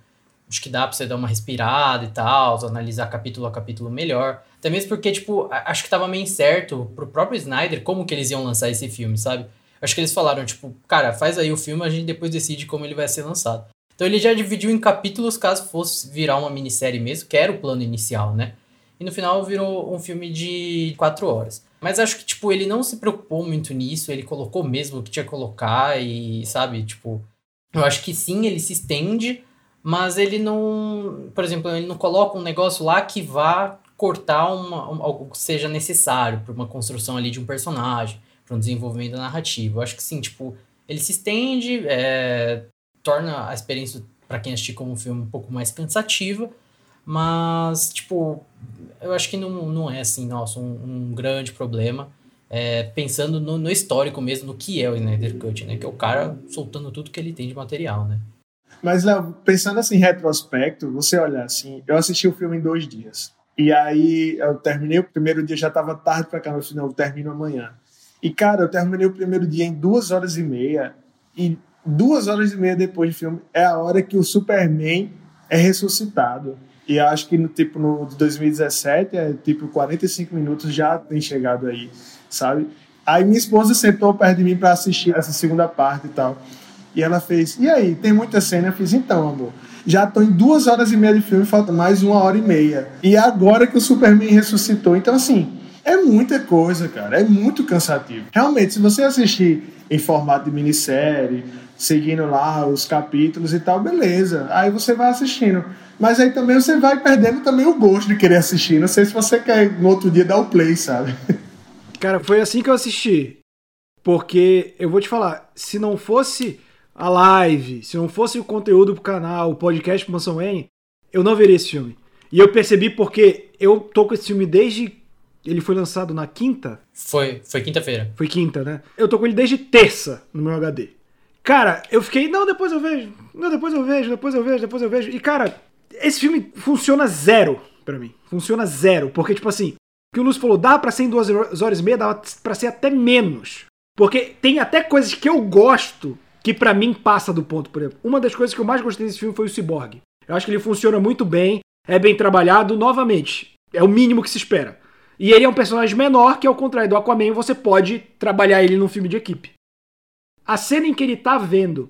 acho que dá pra você dar uma respirada e tal, analisar capítulo a capítulo melhor. Até mesmo porque, tipo, acho que tava meio incerto pro próprio Snyder como que eles iam lançar esse filme, sabe? Acho que eles falaram, tipo, cara, faz aí o filme, a gente depois decide como ele vai ser lançado. Então ele já dividiu em capítulos caso fosse virar uma minissérie mesmo, que era o plano inicial, né? E no final virou um filme de quatro horas. Mas acho que, tipo, ele não se preocupou muito nisso, ele colocou mesmo o que tinha que colocar e, sabe, tipo... Eu acho que sim, ele se estende, mas ele não, por exemplo, ele não coloca um negócio lá que vá cortar uma, um, algo que seja necessário para uma construção ali de um personagem, para um desenvolvimento narrativo. Eu acho que sim, tipo, ele se estende, é, torna a experiência para quem assistir como um filme um pouco mais cansativa, mas, tipo, eu acho que não, não é assim, nossa, um, um grande problema. É, pensando no, no, histórico mesmo, no que é o Snyder Cut, né? Que é o cara soltando tudo que ele tem de material, né? Mas, Léo, pensando assim em retrospecto, você olha assim, eu assisti o filme em dois dias. E aí eu terminei o primeiro dia, já estava tarde para cá, falei, não, eu termino amanhã. E, cara, eu terminei o primeiro dia em duas horas e meia. E duas horas e meia depois do filme é a hora que o Superman é ressuscitado. E acho que no tipo no de 2017 é tipo 45 minutos já tem chegado aí, sabe? Aí minha esposa sentou perto de mim para assistir essa segunda parte e tal. E ela fez: "E aí, tem muita cena?" Eu fiz: "Então, amor, já estou em duas horas e meia de filme, falta mais uma hora e meia. E agora que o Superman ressuscitou. Então, assim, é muita coisa, cara. É muito cansativo. Realmente, se você assistir em formato de minissérie, seguindo lá os capítulos e tal, beleza. Aí você vai assistindo. Mas aí também você vai perdendo também o gosto de querer assistir. Não sei se você quer no outro dia dar o play, sabe? Cara, foi assim que eu assisti. Porque eu vou te falar, se não fosse a live, se não fosse o conteúdo pro canal, o podcast pro Mansão N, eu não veria esse filme. E eu percebi porque eu tô com esse filme desde. Ele foi lançado na quinta? Foi, foi quinta-feira. Foi quinta, né? Eu tô com ele desde terça no meu HD. Cara, eu fiquei, não, depois eu vejo. Não, depois eu vejo, depois eu vejo, depois eu vejo. E, cara, esse filme funciona zero para mim. Funciona zero. Porque, tipo assim, o que o Lúcio falou, dá pra ser em duas horas e meia, dá pra ser até menos. Porque tem até coisas que eu gosto que para mim passa do ponto, por exemplo. Uma das coisas que eu mais gostei desse filme foi o Cyborg. Eu acho que ele funciona muito bem, é bem trabalhado, novamente. É o mínimo que se espera. E ele é um personagem menor, que ao contrário do Aquaman, você pode trabalhar ele num filme de equipe. A cena em que ele tá vendo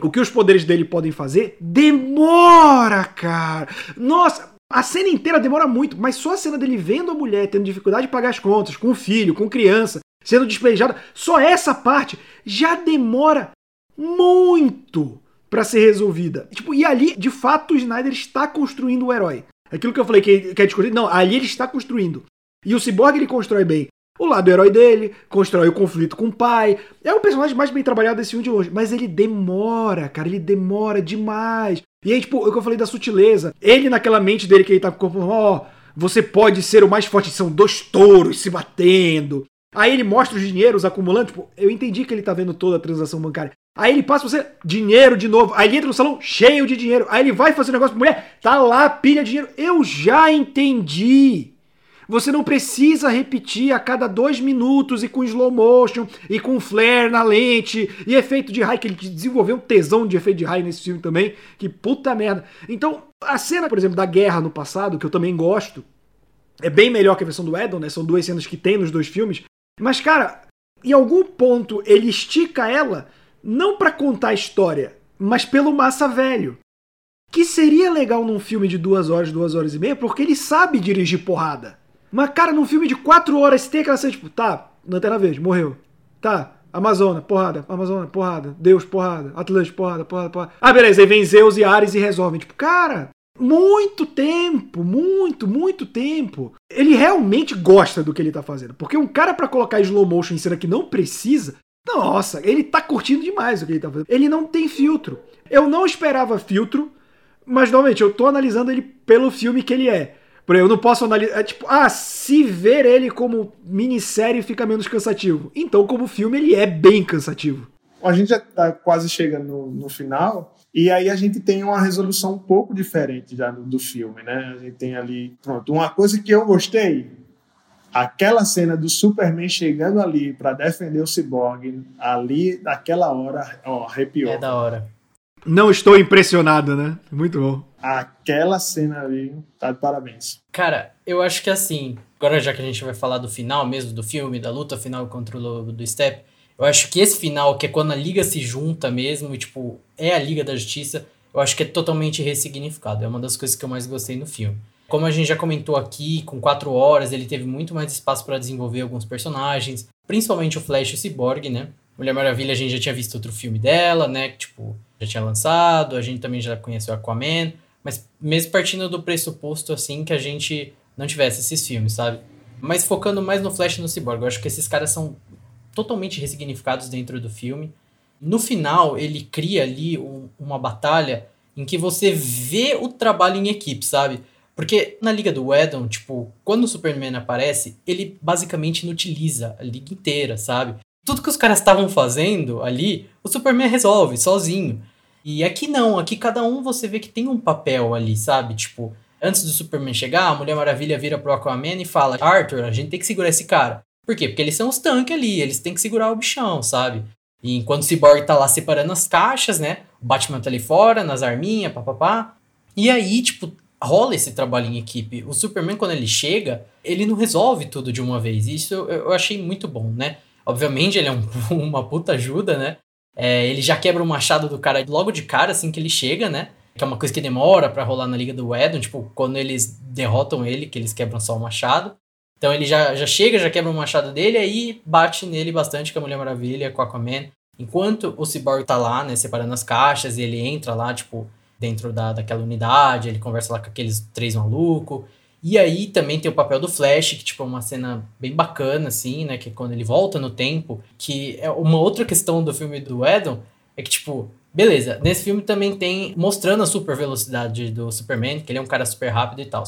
o que os poderes dele podem fazer demora, cara. Nossa, a cena inteira demora muito, mas só a cena dele vendo a mulher tendo dificuldade de pagar as contas, com o filho, com criança, sendo despejada, só essa parte já demora muito para ser resolvida. Tipo, e ali, de fato, o Snyder está construindo o herói. Aquilo que eu falei que, que é não, ali ele está construindo. E o Cyborg ele constrói bem o lado herói dele, constrói o conflito com o pai. É o personagem mais bem trabalhado desse filme de longe. Mas ele demora, cara, ele demora demais. E aí, tipo, o que eu falei da sutileza. Ele, naquela mente dele que ele tá com o corpo, ó, oh, você pode ser o mais forte. São dois touros se batendo. Aí ele mostra os dinheiros acumulando. Tipo, eu entendi que ele tá vendo toda a transação bancária. Aí ele passa você, dinheiro de novo. Aí ele entra no salão cheio de dinheiro. Aí ele vai fazer um negócio pra mulher, tá lá, pilha de dinheiro. Eu já entendi. Você não precisa repetir a cada dois minutos e com slow motion e com flare na lente e efeito de raio, que ele desenvolveu um tesão de efeito de raio nesse filme também. Que puta merda. Então, a cena, por exemplo, da guerra no passado, que eu também gosto, é bem melhor que a versão do Edon, né? São duas cenas que tem nos dois filmes. Mas, cara, em algum ponto ele estica ela não para contar a história, mas pelo massa velho. Que seria legal num filme de duas horas, duas horas e meia, porque ele sabe dirigir porrada. Mas, cara, num filme de quatro horas, tem aquela cena, tipo, tá, Lanterna Verde, morreu. Tá, Amazônia, porrada, Amazônia, porrada, Deus, porrada, Atlântico, porrada, porrada, porrada. Ah, beleza, aí vem Zeus e Ares e resolvem. Tipo, cara, muito tempo, muito, muito tempo. Ele realmente gosta do que ele tá fazendo. Porque um cara para colocar slow motion em cena que não precisa, nossa, ele tá curtindo demais o que ele tá fazendo. Ele não tem filtro. Eu não esperava filtro, mas normalmente eu tô analisando ele pelo filme que ele é. Por eu não posso analisar. É tipo, ah, se ver ele como minissérie fica menos cansativo. Então, como filme, ele é bem cansativo. A gente já tá quase chegando no, no final. E aí a gente tem uma resolução um pouco diferente já do, do filme, né? A gente tem ali. Pronto, uma coisa que eu gostei. Aquela cena do Superman chegando ali para defender o Cyborg, ali, naquela hora, ó, arrepiou. É da hora. Não estou impressionado, né? Muito bom. Aquela cena ali, tá de parabéns. Cara, eu acho que assim, agora já que a gente vai falar do final mesmo do filme, da luta final contra o lobo do Step, eu acho que esse final, que é quando a liga se junta mesmo e, tipo, é a Liga da Justiça, eu acho que é totalmente ressignificado. É uma das coisas que eu mais gostei no filme. Como a gente já comentou aqui, com quatro horas, ele teve muito mais espaço para desenvolver alguns personagens, principalmente o Flash e o Cyborg, né? Mulher Maravilha, a gente já tinha visto outro filme dela, né? Que, tipo, já tinha lançado, a gente também já conheceu Aquaman. Mas mesmo partindo do pressuposto, assim, que a gente não tivesse esses filmes, sabe? Mas focando mais no Flash e no Cyborg, eu acho que esses caras são totalmente ressignificados dentro do filme. No final, ele cria ali um, uma batalha em que você vê o trabalho em equipe, sabe? Porque na Liga do Edon, tipo, quando o Superman aparece, ele basicamente inutiliza a liga inteira, sabe? Tudo que os caras estavam fazendo ali, o Superman resolve sozinho. E aqui não, aqui cada um você vê que tem um papel ali, sabe? Tipo, antes do Superman chegar, a Mulher Maravilha vira pro Aquaman e fala: Arthur, a gente tem que segurar esse cara. Por quê? Porque eles são os tanques ali, eles têm que segurar o bichão, sabe? E enquanto o Cyborg tá lá separando as caixas, né? O Batman tá ali fora, nas arminhas, papapá. E aí, tipo, rola esse trabalho em equipe. O Superman, quando ele chega, ele não resolve tudo de uma vez. Isso eu achei muito bom, né? Obviamente, ele é um, uma puta ajuda, né? É, ele já quebra o machado do cara logo de cara, assim que ele chega, né? Que é uma coisa que demora para rolar na Liga do Edon, tipo, quando eles derrotam ele, que eles quebram só o machado. Então ele já, já chega, já quebra o machado dele, aí bate nele bastante com a Mulher Maravilha, com a Aquaman. Enquanto o Cyborg tá lá, né, separando as caixas, e ele entra lá, tipo, dentro da, daquela unidade, ele conversa lá com aqueles três malucos. E aí também tem o papel do Flash, que tipo é uma cena bem bacana, assim, né? Que é quando ele volta no tempo. Que é uma outra questão do filme do Edon, é que, tipo, beleza, nesse filme também tem mostrando a super velocidade do Superman, que ele é um cara super rápido e tal.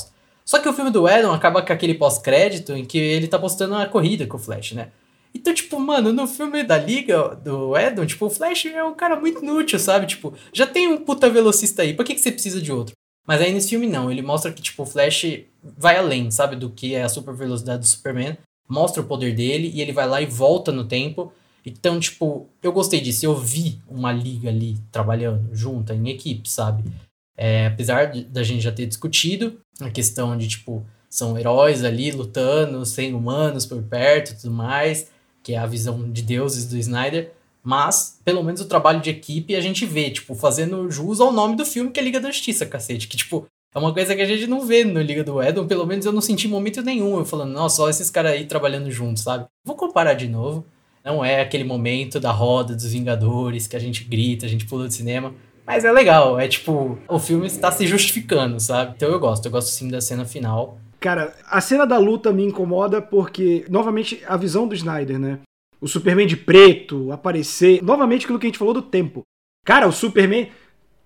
Só que o filme do Edon acaba com aquele pós-crédito em que ele tá postando a corrida com o Flash, né? Então, tipo, mano, no filme da Liga do Edon, tipo, o Flash é um cara muito inútil, sabe? Tipo, já tem um puta velocista aí, por que, que você precisa de outro? Mas aí nesse filme não, ele mostra que, tipo, o Flash vai além, sabe? Do que é a super velocidade do Superman, mostra o poder dele e ele vai lá e volta no tempo. Então, tipo, eu gostei disso, eu vi uma liga ali trabalhando junta, em equipe, sabe? É, apesar da gente já ter discutido a questão de, tipo, são heróis ali lutando, sem humanos por perto e tudo mais, que é a visão de deuses do Snyder, mas pelo menos o trabalho de equipe a gente vê, tipo, fazendo jus ao nome do filme que é Liga da Justiça, cacete, que, tipo, é uma coisa que a gente não vê no Liga do Edom, pelo menos eu não senti momento nenhum, eu falando, nossa, só esses caras aí trabalhando juntos, sabe? Vou comparar de novo, não é aquele momento da roda dos Vingadores que a gente grita, a gente pula do cinema, mas é legal, é tipo, o filme está se justificando, sabe? Então eu gosto, eu gosto sim da cena final. Cara, a cena da luta me incomoda porque, novamente, a visão do Snyder, né? O Superman de preto aparecer. Novamente aquilo que a gente falou do tempo. Cara, o Superman.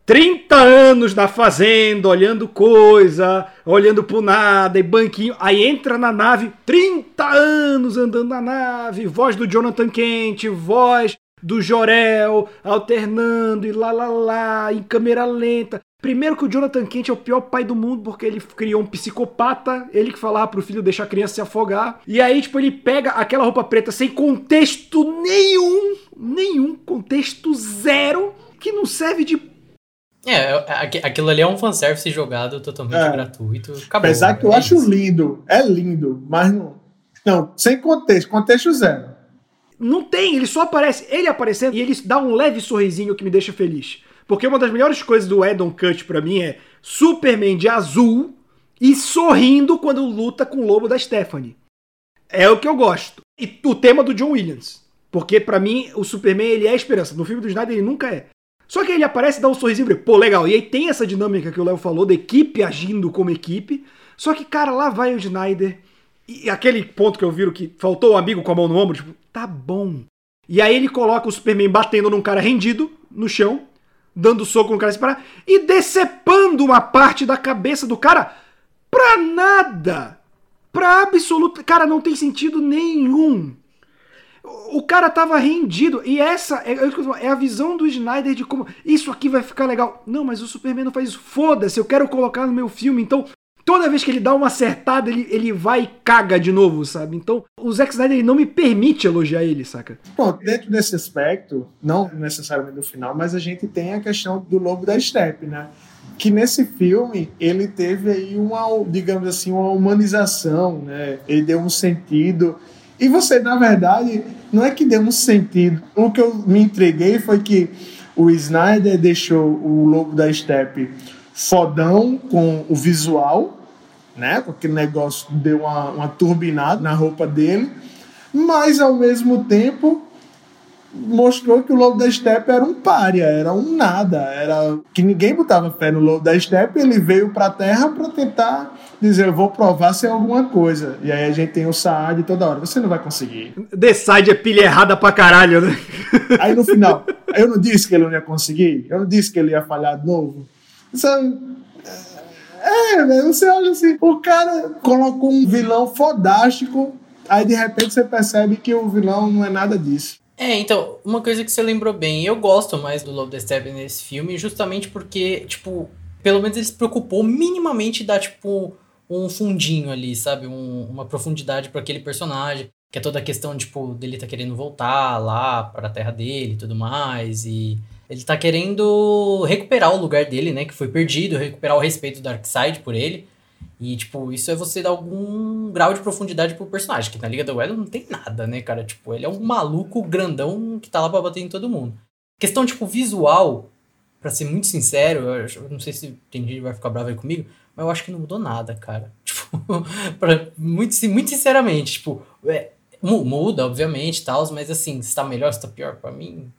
30 anos na fazenda, olhando coisa, olhando pro nada e banquinho. Aí entra na nave, 30 anos andando na nave, voz do Jonathan Kent, voz do Jorel, alternando e lá lá lá, em câmera lenta. Primeiro que o Jonathan Kent é o pior pai do mundo porque ele criou um psicopata, ele que falava pro filho deixar a criança se afogar. E aí, tipo, ele pega aquela roupa preta sem contexto nenhum, nenhum, contexto zero, que não serve de é, aquilo ali é um fanservice jogado totalmente é. gratuito. Acabou, Apesar que eu é acho lindo, é lindo, mas não. Não, sem contexto, contexto zero. Não tem, ele só aparece, ele aparecendo e ele dá um leve sorrisinho que me deixa feliz. Porque uma das melhores coisas do Edon Cut para mim é Superman de azul e sorrindo quando luta com o lobo da Stephanie. É o que eu gosto. E o tema do John Williams. Porque para mim o Superman ele é a esperança. No filme do Snyder ele nunca é. Só que ele aparece, dá um sorrisinho pô, legal. E aí tem essa dinâmica que o Léo falou, da equipe agindo como equipe. Só que, cara, lá vai o Snyder. E aquele ponto que eu viro que faltou o um amigo com a mão no ombro, tipo, tá bom. E aí ele coloca o Superman batendo num cara rendido no chão, dando soco no cara separar e decepando uma parte da cabeça do cara pra nada. Pra absoluto. Cara, não tem sentido nenhum. O cara tava rendido. E essa é, é, a visão do Snyder de como isso aqui vai ficar legal. Não, mas o Superman não faz isso. Foda-se, eu quero colocar no meu filme. Então toda vez que ele dá uma acertada, ele, ele vai e caga de novo, sabe? Então, o Zack Snyder ele não me permite elogiar ele, saca? Bom, dentro desse aspecto, não necessariamente no final, mas a gente tem a questão do Lobo da Steppe, né? Que nesse filme ele teve aí uma, digamos assim, uma humanização, né? Ele deu um sentido. E você, na verdade, não é que deu um sentido. O que eu me entreguei foi que o Snyder deixou o Lobo da Steppe fodão com o visual, né? Com aquele negócio deu uma, uma turbinada na roupa dele, mas ao mesmo tempo mostrou que o Lobo da Steppe era um pária, era um nada, era que ninguém botava fé no Lobo da Steppe, ele veio pra Terra para tentar dizer, eu vou provar se é alguma coisa. E aí a gente tem o Saad toda hora, você não vai conseguir. The Side é pilha errada pra caralho, né? Aí no final, eu não disse que ele não ia conseguir, eu não disse que ele ia falhar de novo. Sabe? É, velho, você olha assim, o cara colocou um vilão fodástico, aí de repente você percebe que o vilão não é nada disso. É, então, uma coisa que você lembrou bem, eu gosto mais do Lobo da Steppe nesse filme, justamente porque, tipo, pelo menos ele se preocupou minimamente dar, tipo, um fundinho ali, sabe? Um, uma profundidade para aquele personagem. Que é toda a questão, tipo, dele tá querendo voltar lá para a terra dele e tudo mais. E ele tá querendo recuperar o lugar dele, né? Que foi perdido, recuperar o respeito do Darkseid por ele. E, tipo, isso é você dar algum grau de profundidade pro personagem, que na Liga da Weather não tem nada, né, cara? Tipo, ele é um maluco grandão que tá lá pra bater em todo mundo. Questão, tipo, visual, para ser muito sincero, eu não sei se tem gente que vai ficar bravo aí comigo, mas eu acho que não mudou nada, cara. Tipo, pra, muito, muito sinceramente, tipo, é, muda, obviamente, tal, mas assim, se tá melhor, se tá pior, para mim,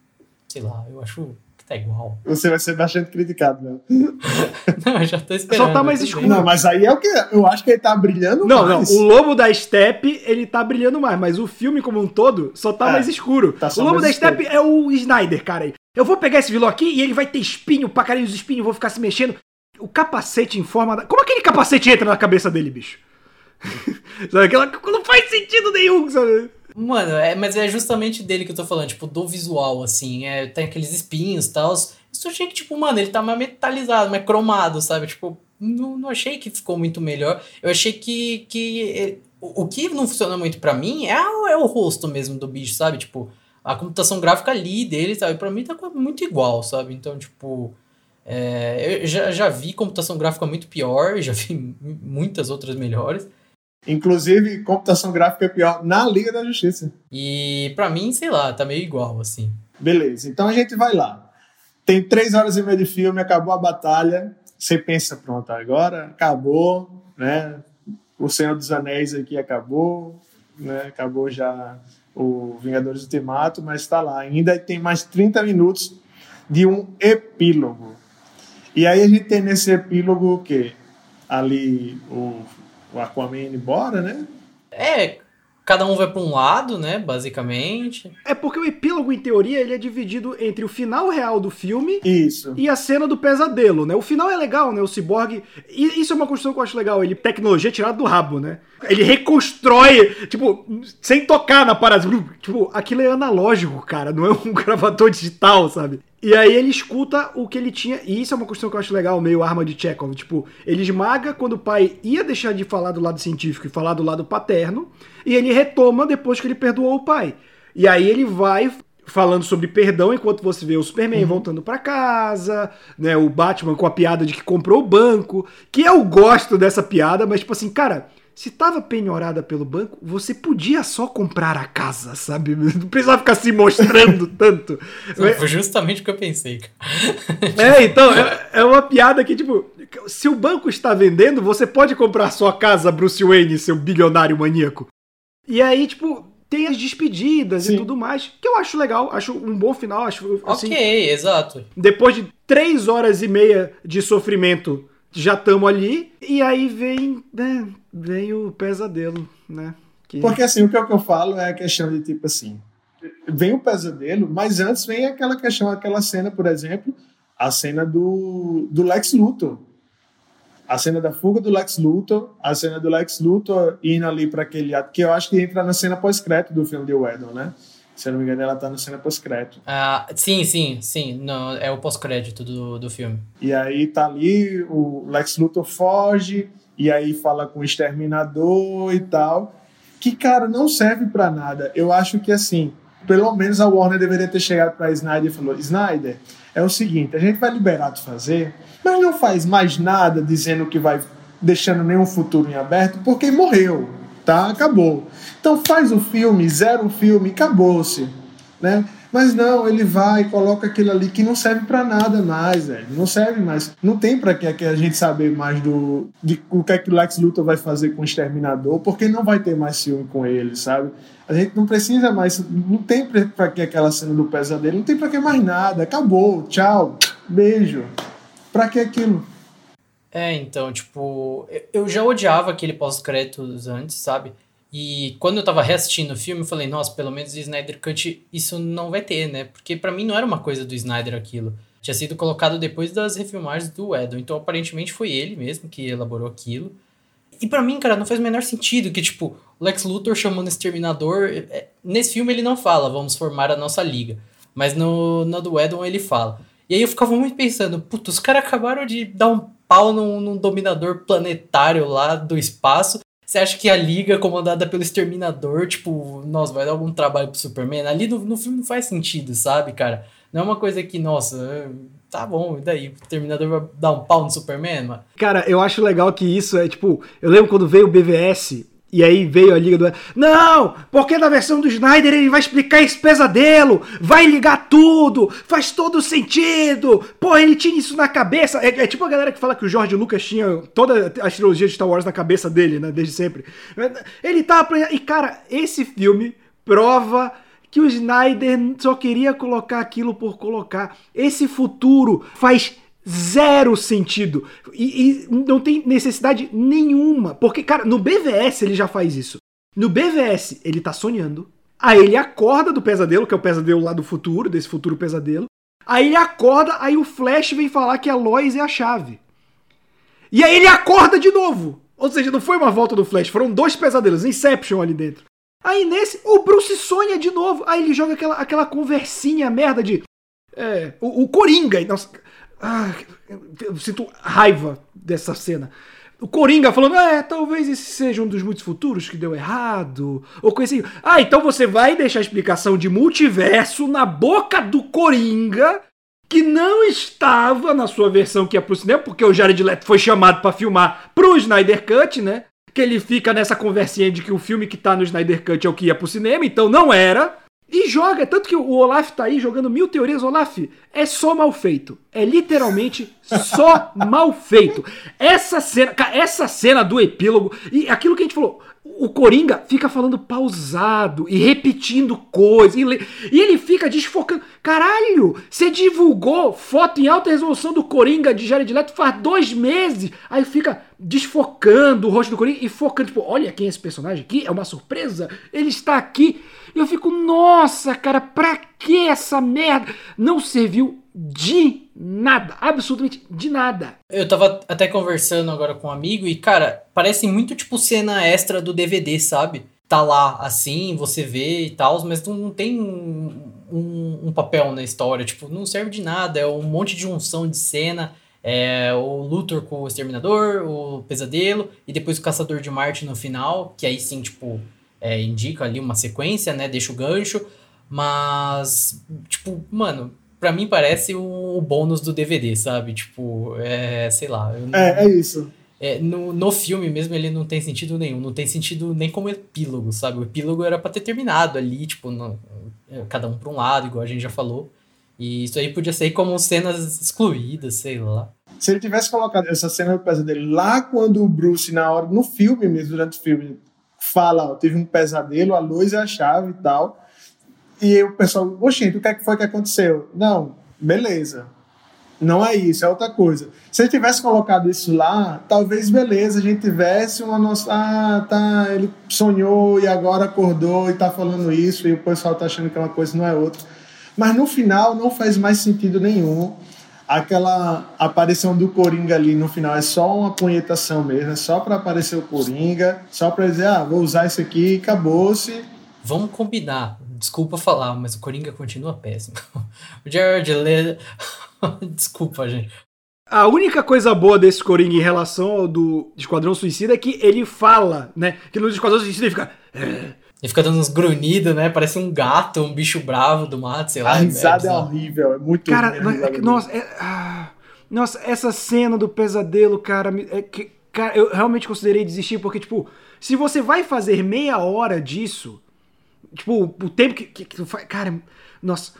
sei lá, eu acho que tá igual. Você vai ser bastante criticado, né? não, eu já tô esperando. Só tá mais escuro. Não, mas aí é o que eu acho que ele tá brilhando não, mais. Não, o Lobo da Steppe, ele tá brilhando mais, mas o filme como um todo só tá é, mais escuro. Tá o Lobo da Steppe é o Snyder, cara. Eu vou pegar esse vilão aqui e ele vai ter espinho pra caralho, os espinhos vão ficar se mexendo. O capacete em forma da... Como aquele capacete entra na cabeça dele, bicho? sabe? Aquela... Não faz sentido nenhum, sabe? Mano, é, mas é justamente dele que eu tô falando, tipo, do visual, assim. É, tem aqueles espinhos e tal. Isso eu achei que, tipo, mano, ele tá mais metalizado, mais cromado, sabe? Tipo, não, não achei que ficou muito melhor. Eu achei que. que o, o que não funciona muito para mim é, é o rosto mesmo do bicho, sabe? Tipo, a computação gráfica ali dele, sabe? Pra mim tá muito igual, sabe? Então, tipo. É, eu já, já vi computação gráfica muito pior, já vi muitas outras melhores. Inclusive, computação gráfica é pior na Liga da Justiça. E para mim, sei lá, tá meio igual, assim. Beleza, então a gente vai lá. Tem três horas e meia de filme, acabou a batalha. Você pensa, pronto, agora acabou, né? O Senhor dos Anéis aqui acabou, né? Acabou já o Vingadores Ultimato, mas está lá. Ainda tem mais 30 minutos de um epílogo. E aí a gente tem nesse epílogo o quê? Ali o, o Aquaman indo embora, né? É, Cada um vai para um lado, né, basicamente. É porque o epílogo, em teoria, ele é dividido entre o final real do filme isso. e a cena do pesadelo, né? O final é legal, né? O Cyborg... E isso é uma construção que eu acho legal. Ele, tecnologia tirada do rabo, né? Ele reconstrói, tipo, sem tocar na parada. Tipo, aquilo é analógico, cara. Não é um gravador digital, sabe? E aí ele escuta o que ele tinha. E isso é uma questão que eu acho legal, meio arma de Chekhov. Tipo, ele esmaga quando o pai ia deixar de falar do lado científico e falar do lado paterno. E ele retoma depois que ele perdoou o pai. E aí ele vai falando sobre perdão enquanto você vê o Superman uhum. voltando para casa, né, o Batman com a piada de que comprou o banco, que eu gosto dessa piada, mas tipo assim, cara, se tava penhorada pelo banco, você podia só comprar a casa, sabe? Não precisava ficar se mostrando tanto. Foi justamente o que eu pensei. é, então, é, é, uma piada que, tipo, se o banco está vendendo, você pode comprar sua casa, Bruce Wayne, seu bilionário maníaco. E aí, tipo, tem as despedidas Sim. e tudo mais, que eu acho legal, acho um bom final, acho assim, Ok, exato. Depois de três horas e meia de sofrimento já estamos ali, e aí vem, né, vem o pesadelo, né? Que... Porque assim, o que eu, que eu falo é a questão de tipo assim, vem o pesadelo, mas antes vem aquela questão, aquela cena, por exemplo, a cena do, do Lex Luthor. A cena da fuga do Lex Luthor, a cena do Lex Luthor indo ali para aquele ato, que eu acho que entra na cena pós-crédito do filme de Weddle, né? Se eu não me engano, ela tá na cena pós-crédito. Ah, sim, sim, sim. No, é o pós-crédito do, do filme. E aí tá ali, o Lex Luthor foge, e aí fala com o exterminador e tal. Que, cara, não serve para nada. Eu acho que, assim, pelo menos a Warner deveria ter chegado pra Snyder e falou: Snyder, é o seguinte, a gente vai liberar de fazer, mas não faz mais nada dizendo que vai deixando nenhum futuro em aberto, porque morreu tá? Acabou. Então faz o filme, zero o filme, acabou-se, né? Mas não, ele vai e coloca aquilo ali que não serve para nada mais, velho. Não serve mais. Não tem para que, que a gente saber mais do de o que é que o Lex Luthor vai fazer com o Exterminador, porque não vai ter mais filme com ele, sabe? A gente não precisa mais, não tem para que aquela cena do pesadelo, não tem para que mais nada. Acabou, tchau, beijo. Para que aquilo? É, então, tipo, eu já odiava aquele pós-créditos antes, sabe? E quando eu tava reassistindo o filme, eu falei, nossa, pelo menos o Snyder Cut isso não vai ter, né? Porque para mim não era uma coisa do Snyder aquilo. Tinha sido colocado depois das refilmagens do Edon. Então, aparentemente, foi ele mesmo que elaborou aquilo. E para mim, cara, não faz o menor sentido que, tipo, o Lex Luthor chamando esse Terminador. É, nesse filme ele não fala, vamos formar a nossa liga. Mas no, no do Edon ele fala. E aí eu ficava muito pensando, puta, os caras acabaram de dar um pau num, num dominador planetário lá do espaço. Você acha que a liga comandada pelo Exterminador, tipo, nossa, vai dar algum trabalho pro Superman? Ali no, no filme não faz sentido, sabe, cara? Não é uma coisa que, nossa, tá bom, e daí? O Terminador vai dar um pau no Superman, mano? Cara, eu acho legal que isso é tipo. Eu lembro quando veio o BVS. E aí veio a Liga do. Não! Porque na versão do Snyder ele vai explicar esse pesadelo, vai ligar tudo, faz todo sentido. Pô, ele tinha isso na cabeça. É, é tipo a galera que fala que o George Lucas tinha toda a trilogia de Star Wars na cabeça dele, né? Desde sempre. Ele tava. E cara, esse filme prova que o Snyder só queria colocar aquilo por colocar. Esse futuro faz zero sentido. E, e, não tem necessidade nenhuma. Porque, cara, no BVS ele já faz isso. No BVS ele tá sonhando. Aí ele acorda do pesadelo, que é o pesadelo lá do futuro, desse futuro pesadelo. Aí ele acorda, aí o Flash vem falar que a Lois é a chave. E aí ele acorda de novo. Ou seja, não foi uma volta do Flash, foram dois pesadelos, Inception ali dentro. Aí nesse, o Bruce sonha de novo. Aí ele joga aquela, aquela conversinha merda de. É, o, o Coringa. Nossa, ah, eu sinto raiva dessa cena. O Coringa falando, é, talvez esse seja um dos muitos futuros que deu errado. Ou coisa assim. Ah, então você vai deixar a explicação de multiverso na boca do Coringa, que não estava na sua versão que é pro cinema, porque o Jared Leto foi chamado para filmar pro Snyder Cut, né? que ele fica nessa conversinha de que o filme que tá no Snyder Cut é o que ia pro cinema, então não era. E joga, tanto que o Olaf tá aí jogando mil teorias. Olaf, é só mal feito. É literalmente só mal feito. Essa cena, essa cena do epílogo, e aquilo que a gente falou, o Coringa fica falando pausado e repetindo coisas. E, e ele fica desfocando. Caralho, você divulgou foto em alta resolução do Coringa de Jared Leto faz dois meses. Aí fica desfocando o rosto do Coringa e focando, tipo, olha quem é esse personagem aqui, é uma surpresa, ele está aqui. E eu fico, nossa, cara, pra que essa merda? Não serviu de nada, absolutamente de nada. Eu tava até conversando agora com um amigo e, cara, parece muito tipo cena extra do DVD, sabe? Tá lá assim, você vê e tal, mas não, tem um, um, um, papel na história, tipo, não serve de nada, é um monte de junção de cena. É o Luthor com o Exterminador, o Pesadelo, e depois o Caçador de Marte no final, que aí sim, tipo, é, indica ali uma sequência, né? Deixa o gancho. Mas, tipo, mano, pra mim parece o, o bônus do DVD, sabe? Tipo, é, sei lá. Não, é, é isso. É, no, no filme mesmo ele não tem sentido nenhum, não tem sentido nem como epílogo, sabe? O epílogo era pra ter terminado ali, tipo, no, é, cada um pra um lado, igual a gente já falou. E isso aí podia ser como cenas excluídas, sei lá. Se ele tivesse colocado essa cena do pesadelo lá quando o Bruce, na hora, no filme mesmo, durante o filme, fala, ó, teve um pesadelo, a luz é a chave e tal. E o pessoal, oxente, o que, é que foi que aconteceu? Não, beleza. Não é isso, é outra coisa. Se ele tivesse colocado isso lá, talvez beleza, a gente tivesse uma nossa. Ah, tá, ele sonhou e agora acordou e tá falando isso, e o pessoal tá achando que é uma coisa não é outra. Mas no final não faz mais sentido nenhum. Aquela aparição do Coringa ali no final é só uma punhetação mesmo, é só para aparecer o Coringa, só para dizer, ah, vou usar isso aqui acabou-se. Vamos combinar Desculpa falar, mas o Coringa continua péssimo. o Jared Leto. Desculpa, gente. A única coisa boa desse Coringa em relação ao do Esquadrão Suicida é que ele fala, né? Que no Esquadrão Suicida ele fica. É. Ele fica dando uns grunhidos, né? Parece um gato, um bicho bravo do mato, sei lá. A risada é, é horrível, é muito Cara, é, nossa, é, ah, nossa, essa cena do pesadelo, cara, é que, cara, eu realmente considerei desistir, porque, tipo, se você vai fazer meia hora disso, Tipo, o tempo que, que, que faz. Cara, nossa.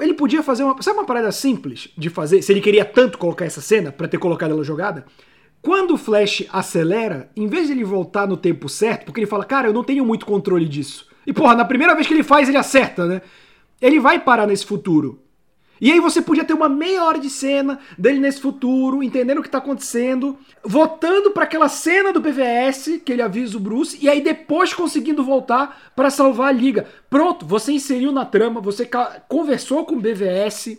Ele podia fazer uma. Sabe uma parada simples de fazer? Se ele queria tanto colocar essa cena para ter colocado ela jogada? Quando o Flash acelera, em vez de ele voltar no tempo certo, porque ele fala, cara, eu não tenho muito controle disso. E porra, na primeira vez que ele faz, ele acerta, né? Ele vai parar nesse futuro. E aí você podia ter uma meia hora de cena dele nesse futuro, entendendo o que tá acontecendo, voltando para aquela cena do BVS que ele avisa o Bruce e aí depois conseguindo voltar para salvar a liga. Pronto, você inseriu na trama, você conversou com o BVS,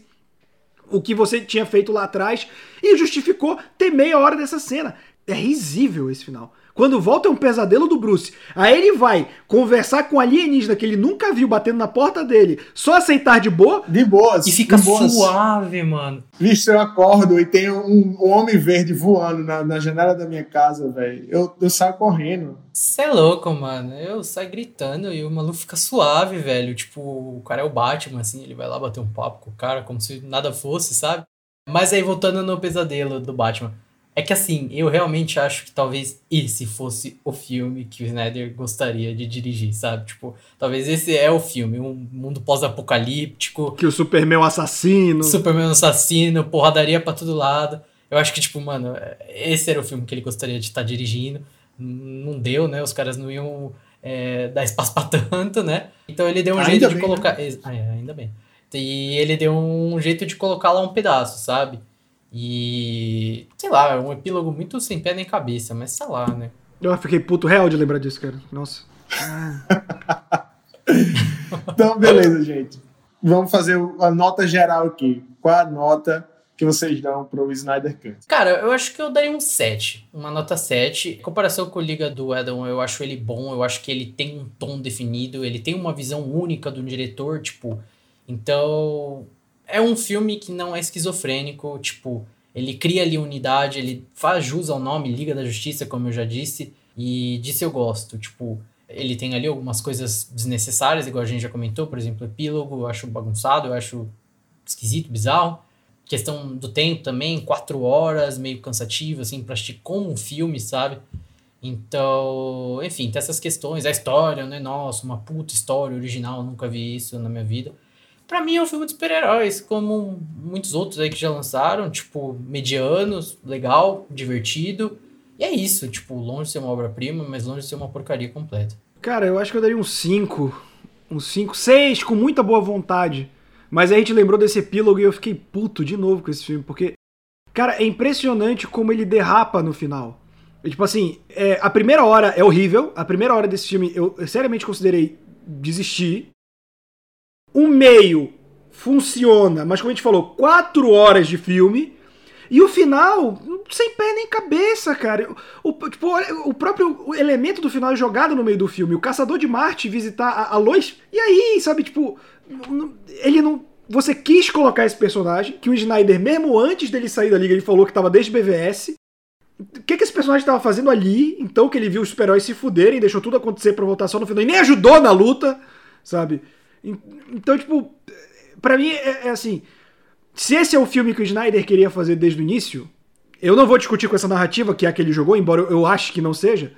o que você tinha feito lá atrás e justificou ter meia hora dessa cena. É risível esse final. Quando volta é um pesadelo do Bruce. Aí ele vai conversar com o alienígena que ele nunca viu batendo na porta dele, só aceitar de boa. De boas. E fica suave, mano. Visto, eu acordo e tem um, um homem verde voando na, na janela da minha casa, velho. Eu, eu saio correndo. Você é louco, mano. Eu saio gritando e o maluco fica suave, velho. Tipo, o cara é o Batman, assim, ele vai lá bater um papo com o cara como se nada fosse, sabe? Mas aí, voltando no pesadelo do Batman. É que assim, eu realmente acho que talvez esse fosse o filme que o Snyder gostaria de dirigir, sabe? Tipo, talvez esse é o filme, um mundo pós-apocalíptico. Que o Superman é um assassino. Superman é um assassino, porradaria pra todo lado. Eu acho que, tipo, mano, esse era o filme que ele gostaria de estar tá dirigindo. Não deu, né? Os caras não iam é, dar espaço pra tanto, né? Então ele deu um ainda jeito bem, de colocar. Né? Ah, é, ainda bem. E ele deu um jeito de colocar lá um pedaço, sabe? E. Sei lá, é um epílogo muito sem pé nem cabeça, mas sei lá, né? Eu fiquei puto real de lembrar disso, cara. Nossa. então, beleza, gente. Vamos fazer a nota geral aqui. Qual a nota que vocês dão pro Snyder Cut? Cara, eu acho que eu daria um 7. Uma nota 7. Em comparação com o Liga do Adam, eu acho ele bom. Eu acho que ele tem um tom definido. Ele tem uma visão única do diretor, tipo. Então, é um filme que não é esquizofrênico, tipo, ele cria ali unidade, ele faz jus ao nome Liga da Justiça, como eu já disse, e disse eu gosto, tipo, ele tem ali algumas coisas desnecessárias, igual a gente já comentou, por exemplo, epílogo, eu acho bagunçado, eu acho esquisito, bizarro. Questão do tempo também, quatro horas, meio cansativo, assim, pra assistir como um filme, sabe? Então, enfim, tem essas questões. A história, né? Nossa, uma puta história original, nunca vi isso na minha vida. Pra mim é um filme de super-heróis, como muitos outros aí que já lançaram, tipo, medianos, legal, divertido. E é isso, tipo, longe de ser uma obra-prima, mas longe de ser uma porcaria completa. Cara, eu acho que eu daria um 5, um 5, 6, com muita boa vontade. Mas a gente lembrou desse epílogo e eu fiquei puto de novo com esse filme, porque, cara, é impressionante como ele derrapa no final. E, tipo assim, é, a primeira hora é horrível, a primeira hora desse filme eu, eu seriamente considerei desistir, o meio funciona, mas como a gente falou, quatro horas de filme. E o final, sem pé nem cabeça, cara. O, tipo, o próprio elemento do final é jogado no meio do filme. O Caçador de Marte visitar a, a Lois. E aí, sabe, tipo, ele não. Você quis colocar esse personagem, que o Snyder, mesmo antes dele sair da liga, ele falou que tava desde BVS. O que, que esse personagem estava fazendo ali, então, que ele viu os super-heróis se fuderem, deixou tudo acontecer pra voltar só no final, e nem ajudou na luta, sabe? Então, tipo, para mim é, é, assim. Se esse é o filme que o Snyder queria fazer desde o início, eu não vou discutir com essa narrativa que é a que ele jogou, embora eu ache que não seja.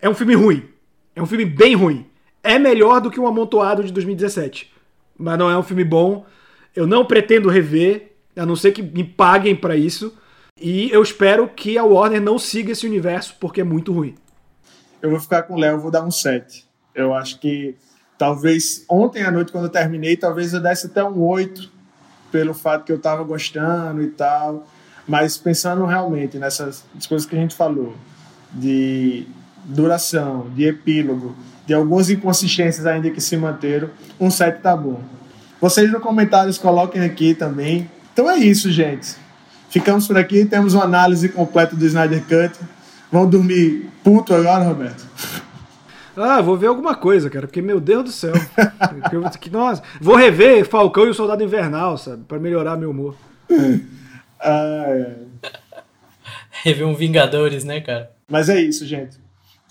É um filme ruim. É um filme bem ruim. É melhor do que um Amontoado de 2017. Mas não é um filme bom. Eu não pretendo rever, a não ser que me paguem para isso. E eu espero que a Warner não siga esse universo, porque é muito ruim. Eu vou ficar com o Léo, vou dar um 7. Eu acho que Talvez ontem à noite, quando eu terminei, talvez eu desse até um 8, pelo fato que eu estava gostando e tal. Mas pensando realmente nessas coisas que a gente falou, de duração, de epílogo, de algumas inconsistências ainda que se manteram, um 7 tá bom. Vocês nos comentários coloquem aqui também. Então é isso, gente. Ficamos por aqui, temos uma análise completa do Snyder Cut. Vão dormir puto agora, Roberto? Ah, vou ver alguma coisa, cara, porque, meu Deus do céu. que, nossa, vou rever Falcão e o Soldado Invernal, sabe? Pra melhorar meu humor. ah, é. Rever um Vingadores, né, cara? Mas é isso, gente.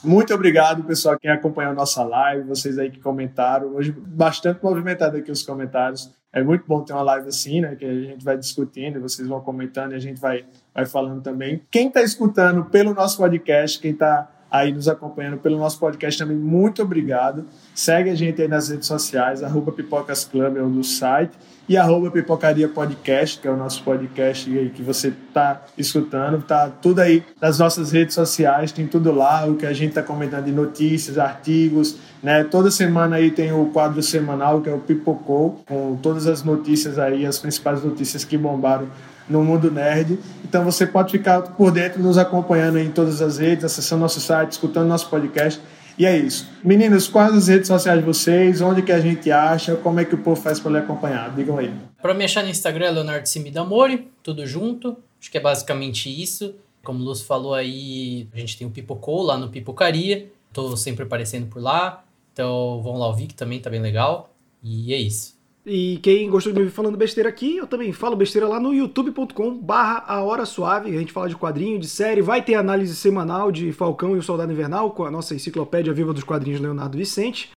Muito obrigado, pessoal, quem acompanhou nossa live, vocês aí que comentaram. Hoje, bastante movimentado aqui os comentários. É muito bom ter uma live assim, né? Que a gente vai discutindo, vocês vão comentando e a gente vai, vai falando também. Quem está escutando pelo nosso podcast, quem está aí nos acompanhando pelo nosso podcast também, muito obrigado. Segue a gente aí nas redes sociais, arroba Pipocas Club é o do site, e arroba Pipocaria Podcast, que é o nosso podcast aí que você está escutando. Tá tudo aí nas nossas redes sociais, tem tudo lá, o que a gente está comentando de notícias, artigos, né? Toda semana aí tem o quadro semanal, que é o Pipocou, com todas as notícias aí, as principais notícias que bombaram no mundo nerd. Então você pode ficar por dentro, nos acompanhando em todas as redes, acessando nosso site, escutando nosso podcast. E é isso. Meninos, quais as redes sociais de vocês? Onde que a gente acha? Como é que o povo faz para lhe acompanhar? Digam aí. Para me achar no Instagram é Leonardo Simidamori, tudo junto. Acho que é basicamente isso. Como o Lúcio falou aí, a gente tem o Pipocou lá no Pipocaria. Tô sempre aparecendo por lá. Então vão lá ouvir, que também tá bem legal. E é isso. E quem gostou de me ouvir falando besteira aqui, eu também falo besteira lá no youtube.com barra a hora suave. A gente fala de quadrinho, de série, vai ter análise semanal de Falcão e o Soldado Invernal com a nossa enciclopédia viva dos quadrinhos Leonardo Vicente.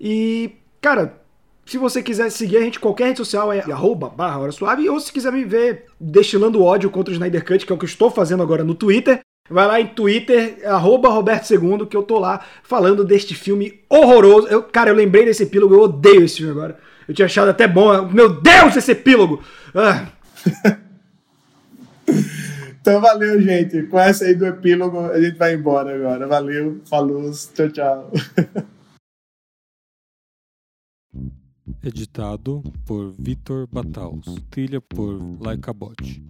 E, cara, se você quiser seguir a gente, qualquer rede social é arroba barra hora suave, ou se quiser me ver destilando ódio contra o Snyder Cut, que é o que eu estou fazendo agora no Twitter, vai lá em Twitter, arroba Roberto II, que eu tô lá falando deste filme horroroso. Eu, cara, eu lembrei desse epílogo, eu odeio esse filme agora. Eu tinha achado até bom. Meu Deus, esse epílogo! Ah. então valeu, gente. Com essa aí do epílogo, a gente vai embora agora. Valeu, falou, tchau, tchau. Editado por Vitor Bataus. Trilha por Laika Bot.